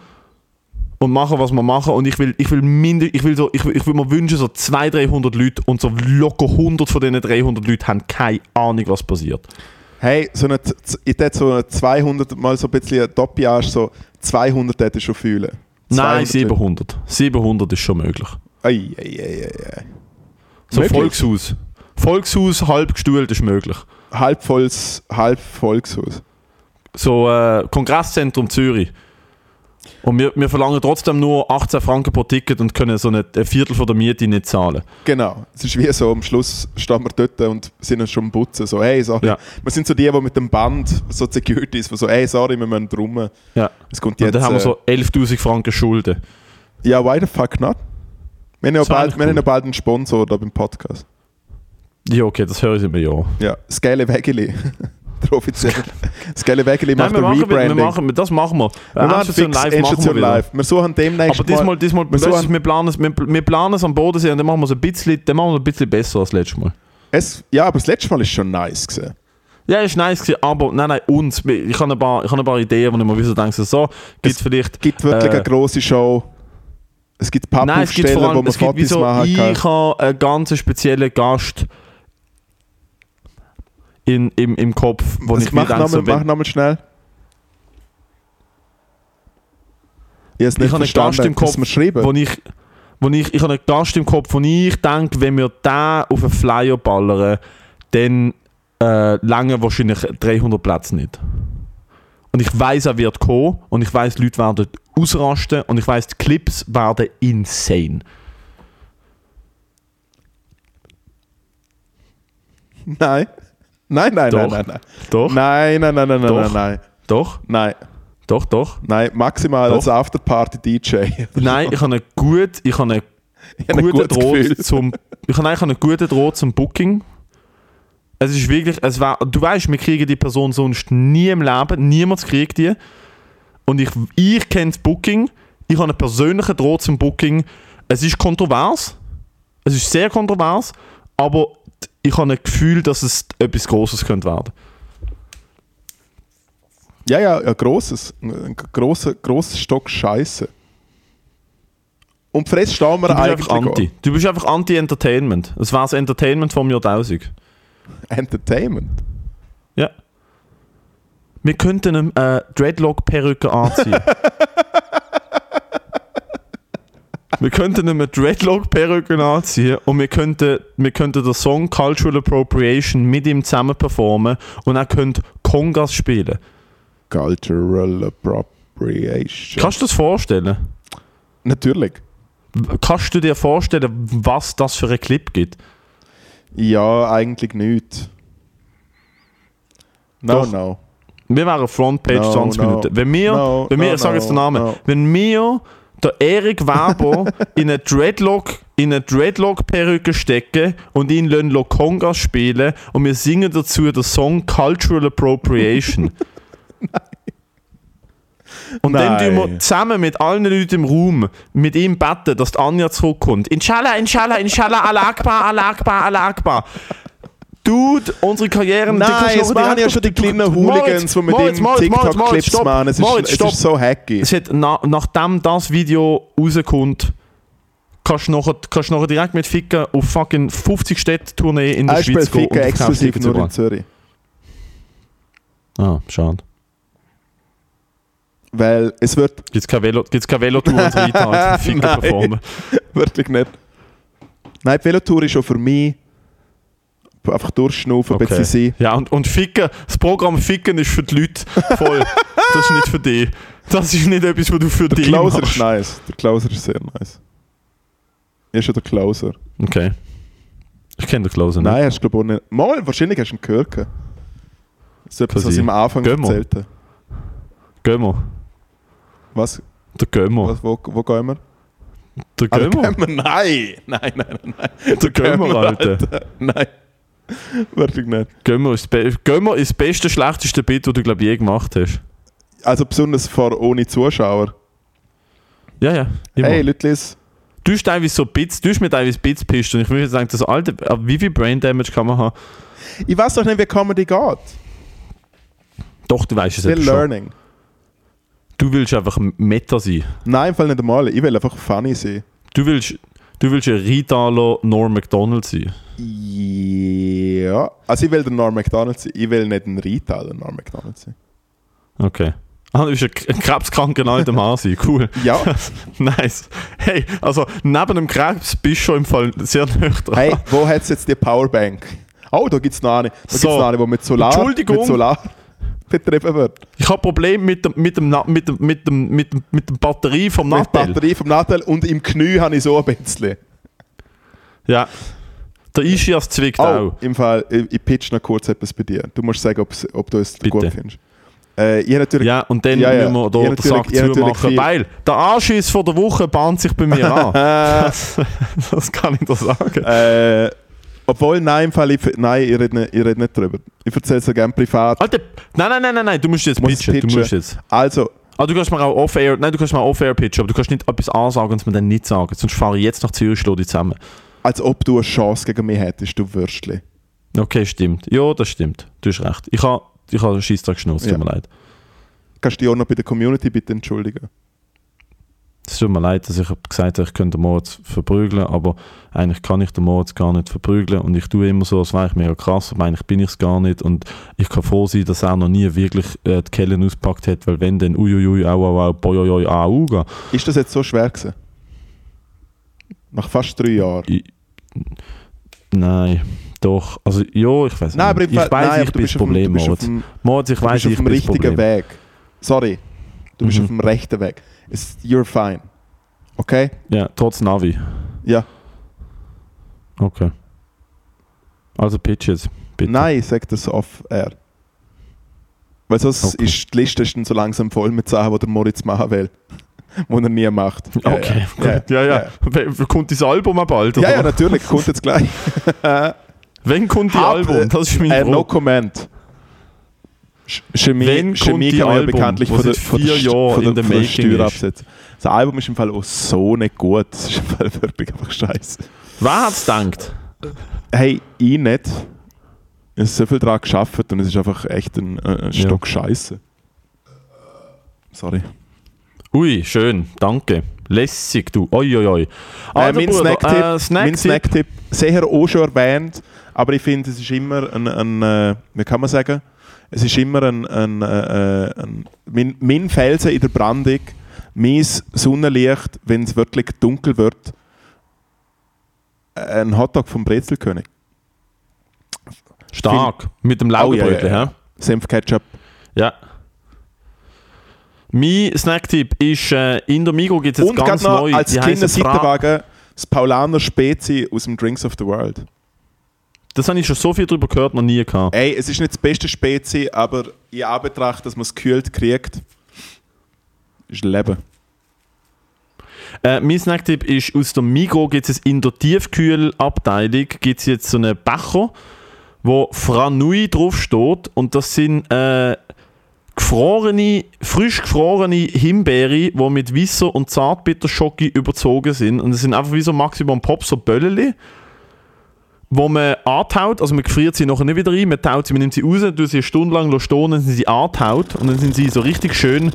und machen, was wir machen. Und ich will, ich will, minder, ich will, so, ich will, ich will mir wünschen, so 200, 300 Leute und so locker 100 von diesen 300 Leuten haben keine Ahnung, was passiert. Hey, so eine, ich hätte so eine 200 mal so ein bisschen ein Doppeljahr, so 200 hätte ich schon fühlen. Nein, 200 700. 700 ist schon möglich. Ei, ei, ei, ei, ei. So Möglich? Volkshaus. Volkshaus, halb gestuhlt ist möglich. Halb volles, halb Volkshaus. So äh, Kongresszentrum Zürich. Und wir, wir verlangen trotzdem nur 18 Franken pro Ticket und können so eine, ein Viertel von der Miete nicht zahlen. Genau. Es ist wie so, am Schluss stehen wir dort und sind uns schon am Putzen. So, hey, sorry. Ja. Wir sind so die, die mit dem Band, so Securities, die so, hey, sorry, wir müssen drum. Ja. Es kommt Und jetzt. dann haben wir äh, so 11.000 Franken Schulden. Ja, why the fuck not? Wir haben ja bald, wir haben bald einen Sponsor da beim Podcast. Ja, okay, das höre ich immer ja. Ja, Scale Wegeli. Der offizielle. Scale Wegeli macht ein machen, wir, Rebranding. machen, das machen wir. wir machen Endstation live Endstation live. Wir suchen demnächst Aber diesmal, diesmal wir, suchen, wir, planen es, wir, wir planen es am Bodensee und dann machen wir es ein bisschen, dann machen wir ein bisschen besser als letztes Mal. es, ja, aber das letzte Mal ist schon nice gewesen. Ja, ist nice gewesen, aber nein, nein, uns. Ich habe ein paar, ich habe ein paar Ideen, wo ich mir wieder denke, so, gibt es vielleicht... Es gibt wirklich Äh, eine grosse Show. Es gibt Pappaufsteller, wo man es gibt wie Fotos so, machen kann. ich habe einen ganz speziellen Gast in, im, im Kopf, wo Also ich mir mach denke, nochmal so, mach nochmal schnell. Ich ich habe verstanden. Gast im Kopf, mir wo ich, wo ich, ich habe einen Gast im Kopf, wo ich denke, wenn wir da auf einen Flyer ballern, dann äh, lange wahrscheinlich 300 Plätze nicht. Und ich weiß, er wird kommen und ich weiß, Leute werden ausrasten und ich weiß, die Clips werden insane. Nein. Nein, nein, Doch. nein, nein, nein. Doch, Nein, nein, nein, nein, nein, Doch. nein, nein. doch, Nein, doch, doch. nein, maximal Doch. als Afterparty-DJ. Nein, ich habe einen gut, ich habe einen Ich habe ein guten. Draht zum, ich habe eigentlich einen guten Draht zum Booking. Es ist wirklich, es war, du weißt, wir kriegen die Person sonst nie im Leben, niemand kriegt die. Und ich, ich kenne das Booking, ich habe einen persönlichen Draht zum Booking. Es ist kontrovers, es ist sehr kontrovers, aber ich habe ein Gefühl, dass es etwas Großes könnte werden. Ja, ja, ein grosses, ein grosser, grosser Stock Scheiße. Und für das stehen wir Du bist eigentlich einfach anti. Du bist einfach anti-Entertainment. Es war das Entertainment vom Jahrtausend. Entertainment. Ja. Wir könnten eine äh, Dreadlock-Perücke anziehen. wir könnten eine Dreadlock-Perücke anziehen und wir könnten, wir könnten den Song Cultural Appropriation mit ihm zusammen performen und er könnte Kongas spielen. Cultural Appropriation. Kannst du das vorstellen? Natürlich. Kannst du dir vorstellen, was das für einen Clip gibt? Ja, eigentlich nicht. No, Doch. no. Wir wären Frontpage No, 20 no. Minuten. Wenn wir, No, wenn wir no, ich sage jetzt den Namen, wenn wir der Erik Weber in eine Dreadlock in eine Dreadlock-Perücke stecken und ihn lassen Lokongas spielen und wir singen dazu den Song Cultural Appropriation. Und dann Nein. tun wir zusammen mit allen Leuten im Raum mit ihm beten, dass die Anja zurückkommt. Inshallah, inshallah, inshallah, Allah Akbar, Allah Akbar, Allah Akbar. Dude, unsere Karrieren... die kannst Nein, du es machen ja schon die kleinen Hooligans, die mit Moritz, Moritz, TikTok-Clips machen. Es ist, Moritz, es stopp. ist so hacky. Es hat, na, nachdem das Video rauskommt, kannst du nachher, kannst nachher direkt mit Ficken auf fucking 50 Städte Tournee in der Er Schweiz gehen Ficken und exklusiv nur in. Zürich. Ah, schade. Weil es wird Gibt es keine, Velo, Velotour und Rita als Ficken Nein. performen? wirklich nicht. Nein, die Velotour ist schon für mich einfach durchschnaufen, ein bisschen. Ja, und, und Ficken, das Programm Ficken ist für die Leute voll. das ist nicht für dich. Das ist nicht etwas, was du für Der dich Closer machst. ist nice. Der Closer ist sehr nice. Er ist schon der Closer. Okay. Ich kenne den Closer nicht. Nein, hast du glaube ich auch nicht. Mal, wahrscheinlich hast du ihn gehört. Das ist etwas, was ich am Anfang wir. erzählt habe. Gömmer. Was? Der Gömmer. was wo, wo gehen wir? Der Ah, Gömmer. gehen wir? Nein! Nein, nein, nein, nein. Der Gömmer, Alter. Nein. Wirklich nicht. Gömmer ist, das Be- Gömmer ist das beste, schlechteste Bit, das du, glaube ich, je gemacht hast. Also besonders vor ohne Zuschauer. Ja, ja. Immer. Hey, Lütlis. du hast teilweise so Bits, du hast mir teilweise Bits pisst und ich würde sagen, das alte, ab wie viel Brain Damage kann man haben? Ich weiß doch nicht, wie Comedy geht. Doch, du weißt es Still jetzt schon. learning. Du willst einfach Meta sein. Nein, im Fall nicht einmal. Ich will einfach funny sein. Du willst, du willst ein Ritalo Norm McDonald sein. Ja. Also ich will der Norm McDonald sein. Ich will nicht ein Retailer Norm McDonald sein. Okay. Ah, du bist ein, krebskranker alter Mann sein. Cool. Ja. nice. Hey, also neben dem Krebs bist du schon im Fall sehr nüchtern. Hey, wo hat es jetzt die Powerbank? Oh, da gibt es noch eine. Da So. gibt's noch eine, die mit Solar, Entschuldigung. mit Solar betrieben wird. Ich habe Probleme mit dem, mit, dem, mit, dem, mit, dem, mit, dem, mit der Batterie vom Mit Nattel. Batterie vom Nattel und im Knie habe ich so ein bisschen. Ja. Der Ischias zwickt Oh, auch. im Fall, ich, ich pitch noch kurz etwas bei dir. Du musst sagen, ob du es Bitte. gut findest. Äh, Ja, und dann Ja, ja. müssen wir hier den Sack zumachen. Weil der Anschiss von der Woche bahnt sich bei mir an. das, das kann ich dir sagen. Äh, obwohl, nein, im Fall, ich, nein, ich rede nicht, ich rede nicht drüber. Ich erzähle es dir gerne privat. Alter, nein, nein, nein, nein, nein, du musst jetzt Muss ich pitchen. Du pitchen? musst jetzt. Also, Ah, du kannst mir auch off-air, nein, du kannst mir off-air pitchen, aber du kannst nicht etwas ansagen und es mir dann nicht sagen. Sonst fahre ich jetzt nach Zürich, dich zusammen. als ob du eine Chance gegen mich hättest, du Würstli. Okay, stimmt. Ja, das stimmt. Du hast recht. Ich habe ich ha einen Scheissdreck geschnurzt, Ja. tut mir leid. Kannst du dich auch noch bei der Community bitte entschuldigen? Es tut mir leid, dass ich gesagt habe, ich könnte den Moritz verprügeln, aber eigentlich kann ich den Moritz gar nicht verprügeln und ich tue immer so, als wäre ich mega krass, aber eigentlich bin ich es gar nicht und ich kann froh sein, dass er noch nie wirklich äh, die Kellen auspackt hat, weil wenn dann uiuiui, au au au, boioi, au, au, Ist das jetzt so schwer gewesen? Nach fast drei Jahren. Nein, doch, also ja, ich weiß Nein, aber nicht. Fall, Ich weiß, nein, ich aber bin das auf dem- Problem, auf dem, Moritz, ich du weiß, bist auf ich dem bin das richtigen Problem. Weg. Sorry. Du bist Mhm. auf dem rechten Weg. Es, you're fine. Okay? Ja, trotz Navi. Ja. Okay. Also pitch jetzt, bitte. Nein, ich sag das off-air. Weil sonst Okay. ist die Liste ist dann so langsam voll mit Sachen, die der Moritz machen will. die er nie macht. Ja, Okay, ja. gut. Ja, ja. W- Kommt das Album auch bald? Ja, oder? ja, natürlich. Kommt jetzt gleich. Wenn kommt die Album? Das ist meine Äh, no comment. Chemie, Wenn Chemie kann man ja Album, bekanntlich von der, von der, vier St- Jahren von in der, von der Steuer absetzen. Das Album ist im Fall auch so nicht gut. Das ist im Fall wirklich einfach scheiße. Wer hat es gedacht? Hey, ich nicht. Ich habe so viel daran geschafft und es ist einfach echt ein, ein ein Ja. Stock Scheiße. Sorry. Ui, schön, danke. Lässig, du. Oi, oi, oi. Äh, Also, mein Bruder, Snacktipp, äh, mein Snacktipp. Sehr auch schon erwähnt, aber ich finde, es ist immer ein, ein äh, wie kann man sagen, es ist immer ein, ein, äh, äh, ein mein, mein Felsen in der Brandung, mein Sonnenlicht, wenn es wirklich dunkel wird, ein Hotdog vom Brezelkönig. Stark. Mit dem Oh, Laugenbrötchen, ja, ja, ja, ja. Ja. Mein Snacktipp ist, äh, in der Migo gibt es jetzt Und ganz neu. als Fra- Kinderseitenwagen das Paulaner Spezi aus dem Drinks of the World. Das habe ich schon so viel drüber gehört, noch nie gehabt. Ey, es ist nicht das beste Spezi, aber in Anbetracht, dass man es gekühlt kriegt, ist Leben. Äh, mein Snacktipp ist, aus der Migro gibt es in der Tiefkühlabteilung gibt es jetzt so einen Becher, wo Franui draufsteht und das sind äh, gefrorene, frisch gefrorene Himbeere, die mit Wasser und Zartbitterschoki überzogen sind und es sind einfach wie so Maximum Pop, so Bölleli, wo man antaut, also man gefriert sie nachher nicht wieder rein, man taut sie, man nimmt sie raus, tut sie eine Stunde lang stehen, dann sind sie antaut und dann sind sie so richtig schön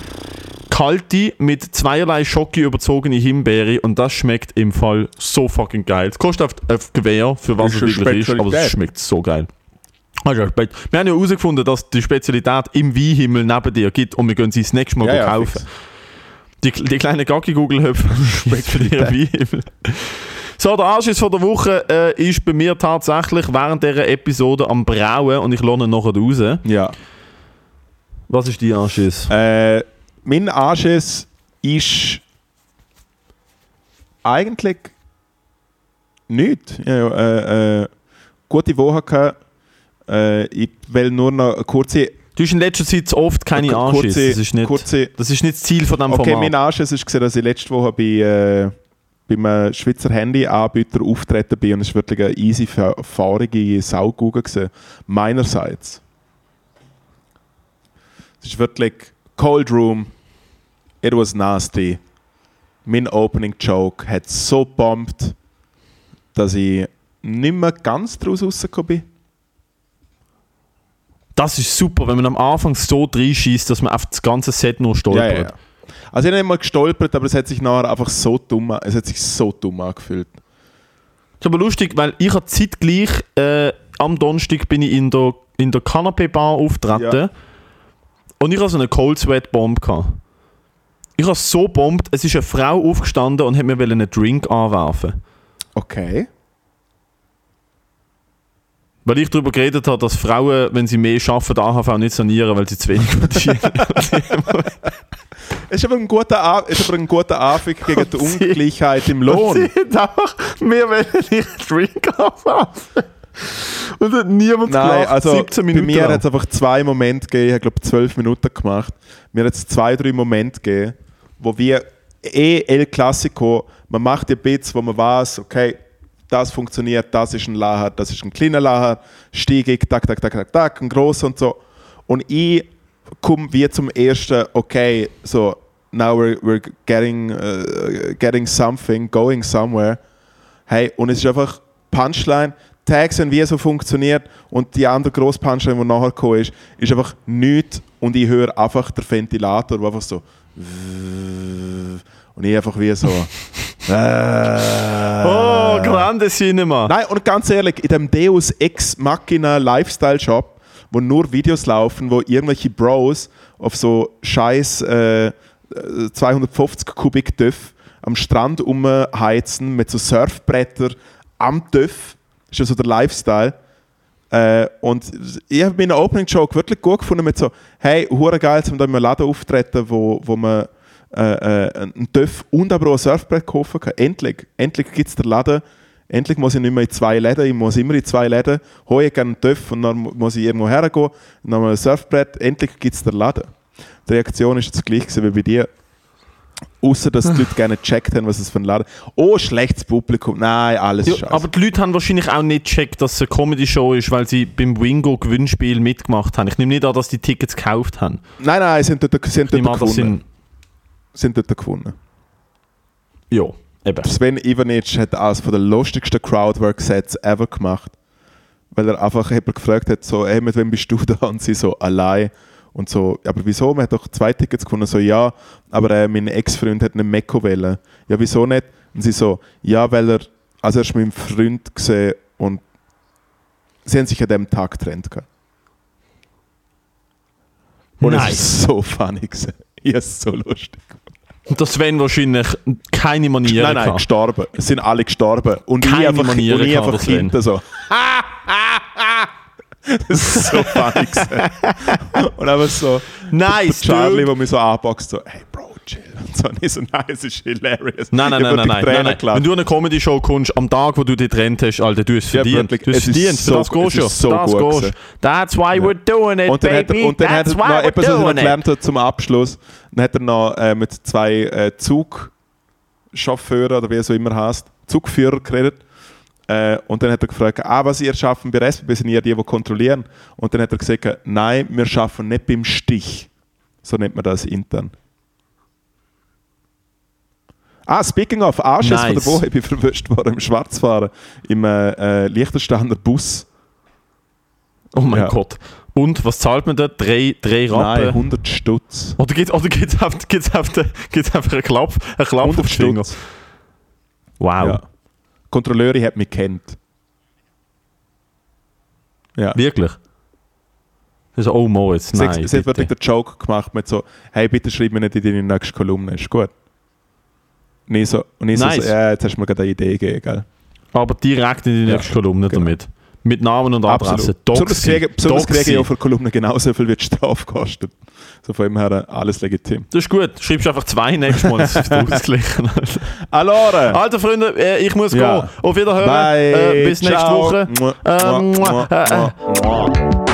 kalte, mit zweierlei Schocke überzogene Himbeere und das schmeckt im Fall so fucking geil. Es kostet auf, auf Gewehr, für was es wirklich ist, aber es schmeckt so geil. Also, wir haben ja herausgefunden, dass die Spezialität im Weinhimmel neben dir gibt und wir gehen sie das nächste Mal Ja, ja, kaufen. fix. Die, die kleinen Gaggi-Google-Höpfe schmeckt für ihren Weinhimmel. So, der Anschiss von der Woche äh, ist bei mir tatsächlich während dieser Episode am Brauen und ich lohne ihn nachher raus. Ja. Was ist dein Anschiss? Äh, mein Anschiss ist eigentlich nichts. Ja, äh, äh, gute Woche gehabt. Äh, ich will nur noch eine kurze. Du hast in letzter Zeit oft keine Eine Anschiss. kurze- Das ist nicht, kurze das ist nicht das Ziel von diesem okay, Format. mein Anschiss ist dass ich letzte Woche bei, äh, beim äh, Schweizer Handyanbieter auftreten bin und es war wirklich eine easy, fa- fahrige Saugugel gewesen. Meinerseits. Es ist wirklich Cold Room. It was nasty. Mein Opening Joke hat so bombt, dass ich nicht mehr ganz draus rausgekommen bin. Das ist super, wenn man am Anfang so reinschießt, dass man auf das ganze Set nur stolpert. Ja, ja, ja. Also ich habe nicht mal gestolpert, aber es hat sich nachher einfach so dumm, es hat sich so dumm angefühlt. Das ist aber lustig, weil ich habe zeitgleich äh, am Donnerstag bin ich in der, in der Canapé-Bar auftreten Ja. und ich hatte so eine Cold Sweat Bomb. Gehabt. Ich habe so bombt, es ist eine Frau aufgestanden und hat mir einen Drink anwerfen. Okay. Weil ich darüber geredet habe, dass Frauen, wenn sie mehr arbeiten, AHV nicht sanieren, weil sie zu wenig verdienen. Es ist aber ein guter, A ist aber ein guter Anfang gegen die Und sie- Ungleichheit im Und Lohn. sie hat einfach mir wollen ihren Drink anwerfen. Und hat niemand Nein, gelacht. also 17 bei Minuten mir lang. hat es einfach zwei Momente gegeben, ich habe glaube zwölf Minuten gemacht. Mir hat es zwei, drei Momente gegeben, wo wir eh El Clasico, man macht die Bits, wo man weiß, okay, das funktioniert, das ist ein Lacher, das ist ein kleiner Lacher, stiegig, tak, tak, tak, tak, tak, ein grosser und so. Und ich komme wie zum ersten, okay, so, now we're, we're getting, uh, getting something, going somewhere. Hey, und es ist einfach Punchline, Tags haben wie so funktioniert und die andere grosse Punchline, die nachher gekommen ist, ist einfach nichts und ich höre einfach den Ventilator, der einfach so und ich einfach wie so Oh, grande Cinema. Nein, und ganz ehrlich, in dem Deus Ex Machina Lifestyle Shop, wo nur Videos laufen, wo irgendwelche Bros auf so scheiß äh, 250 Kubik Töff am Strand umheizen mit so Surfbretter am Töff, ist ja so der Lifestyle. Äh, und ich habe meinen Opening Joke wirklich gut gefunden mit so, hey, hure geil, um da in einem Laden auftreten, wo, wo man äh, äh, einen Töff und aber auch ein Surfbrett kaufen kann. Endlich, endlich gibt es den Laden. Endlich muss ich nicht mehr in zwei Läden, ich muss immer in zwei Läden. Ich gerne einen Töff und dann mu- muss ich irgendwo hergehen, dann mal ein Surfbrett. Endlich gibt es den Laden. Die Reaktion ist jetzt gleich gewesen wie bei dir. Außer dass die Leute gerne gecheckt haben, was es für ein Laden ist. Oh, schlechtes Publikum. Nein, alles Ja, scheiße. aber die Leute haben wahrscheinlich auch nicht gecheckt, dass es eine Comedy-Show ist, weil sie beim Wingo-Gewinnspiel mitgemacht haben. Ich nehme nicht an, dass die Tickets gekauft haben. nein, nein, sie sind dort, sind dort an, das gewonnen. sind... sind dort gewonnen. Ja, eben. Sven Ivanic hat eines von der lustigsten Crowdwork-Sets ever gemacht. Weil er einfach jemand gefragt hat, so, hey, mit wem bist du da? Und sie so, allein. Und so, aber wieso? Man hat doch zwei Tickets gewonnen. So, ja, aber äh, mein Ex-Freund hat einen Mekko wählen. Ja, wieso nicht? Und sie so, ja, weil er, also er ist mit meinem Freund gesehen und sie haben sich an dem Tag getrennt. gehabt. Und es Nice. ist so funny gewesen. Ja, es so lustig. Und dass Sven wahrscheinlich keine Manieren Nein, nein, kann. gestorben. Es sind alle gestorben. Und Keine ich einfach, Manieren und ich einfach hinten so. das ist so funny gewesen. Und einfach so. Nice, der Charlie, der mich so anboxt, so, hey Bro, chill. Und so, und ich so, nein, es ist hilarious. Nein, nein, nein, nein, nein, nein, nein. Wenn du eine Comedy-Show kommst, am Tag, wo du dich getrennt hast, Alter, du hast Ja, verdient. wirklich, du hast verdient. Für so- das gehst du. ist so das gehst. That's why we're doing it, und dann hat baby. er, und dann hat That's er why noch etwas, was er gelernt hat zum Abschluss. Dann hat er noch äh, mit zwei äh, Zugchauffeuren oder wie es so immer heißt, Zugführer geredet. Äh, und dann hat er gefragt, ah, was ihr schaffen bei SBB sind ihr die, die kontrollieren. Und dann hat er gesagt, nein, wir schaffen nicht beim Stich. So nennt man das intern. Ah, speaking of, Anschiss Nice. von der Woche, ich bin verwischt worden im Schwarzfahren, im äh, äh, Liechtensteiner Bus. Oh mein Ja. Gott. Und was zahlt man da? Drei, drei Nein, Rappen? 100 Stutz. Oder gibt es oder gibt's auf, gibt's auf, den- gibt's einfach einen Klapp, einen Klapp 100 auf Finger? Wow. Ja. Die Kontrolleurin hat mich kennt. Ja. Wirklich? Also, oh Moritz, Sie, nein, hat- sie hat wirklich den Joke gemacht mit so, hey, bitte schreib mir nicht in deine nächste Kolumne, ist gut. Ich so, ich Nice. so, ja, jetzt hast du mir gerade eine Idee gegeben, gell? Aber direkt in die Ja, nächste Kolumne genau. damit. Mit Namen und Adresse. Besonders kriege, besonders kriege ich Doxy. auch für Kolumnen genauso viel, wie die Strafe kostet. So von dem her äh, alles legitim. Das ist gut. Schreibst einfach zwei nächstes Mal, das ist ausgeglichen. Allora! Also Freunde, äh, ich muss Ja. gehen. Auf Wiederhören. Bye! Äh, bis nächste Ciao. Woche. Mua, Äh, mua, mua, mua, äh, äh. mua, mua.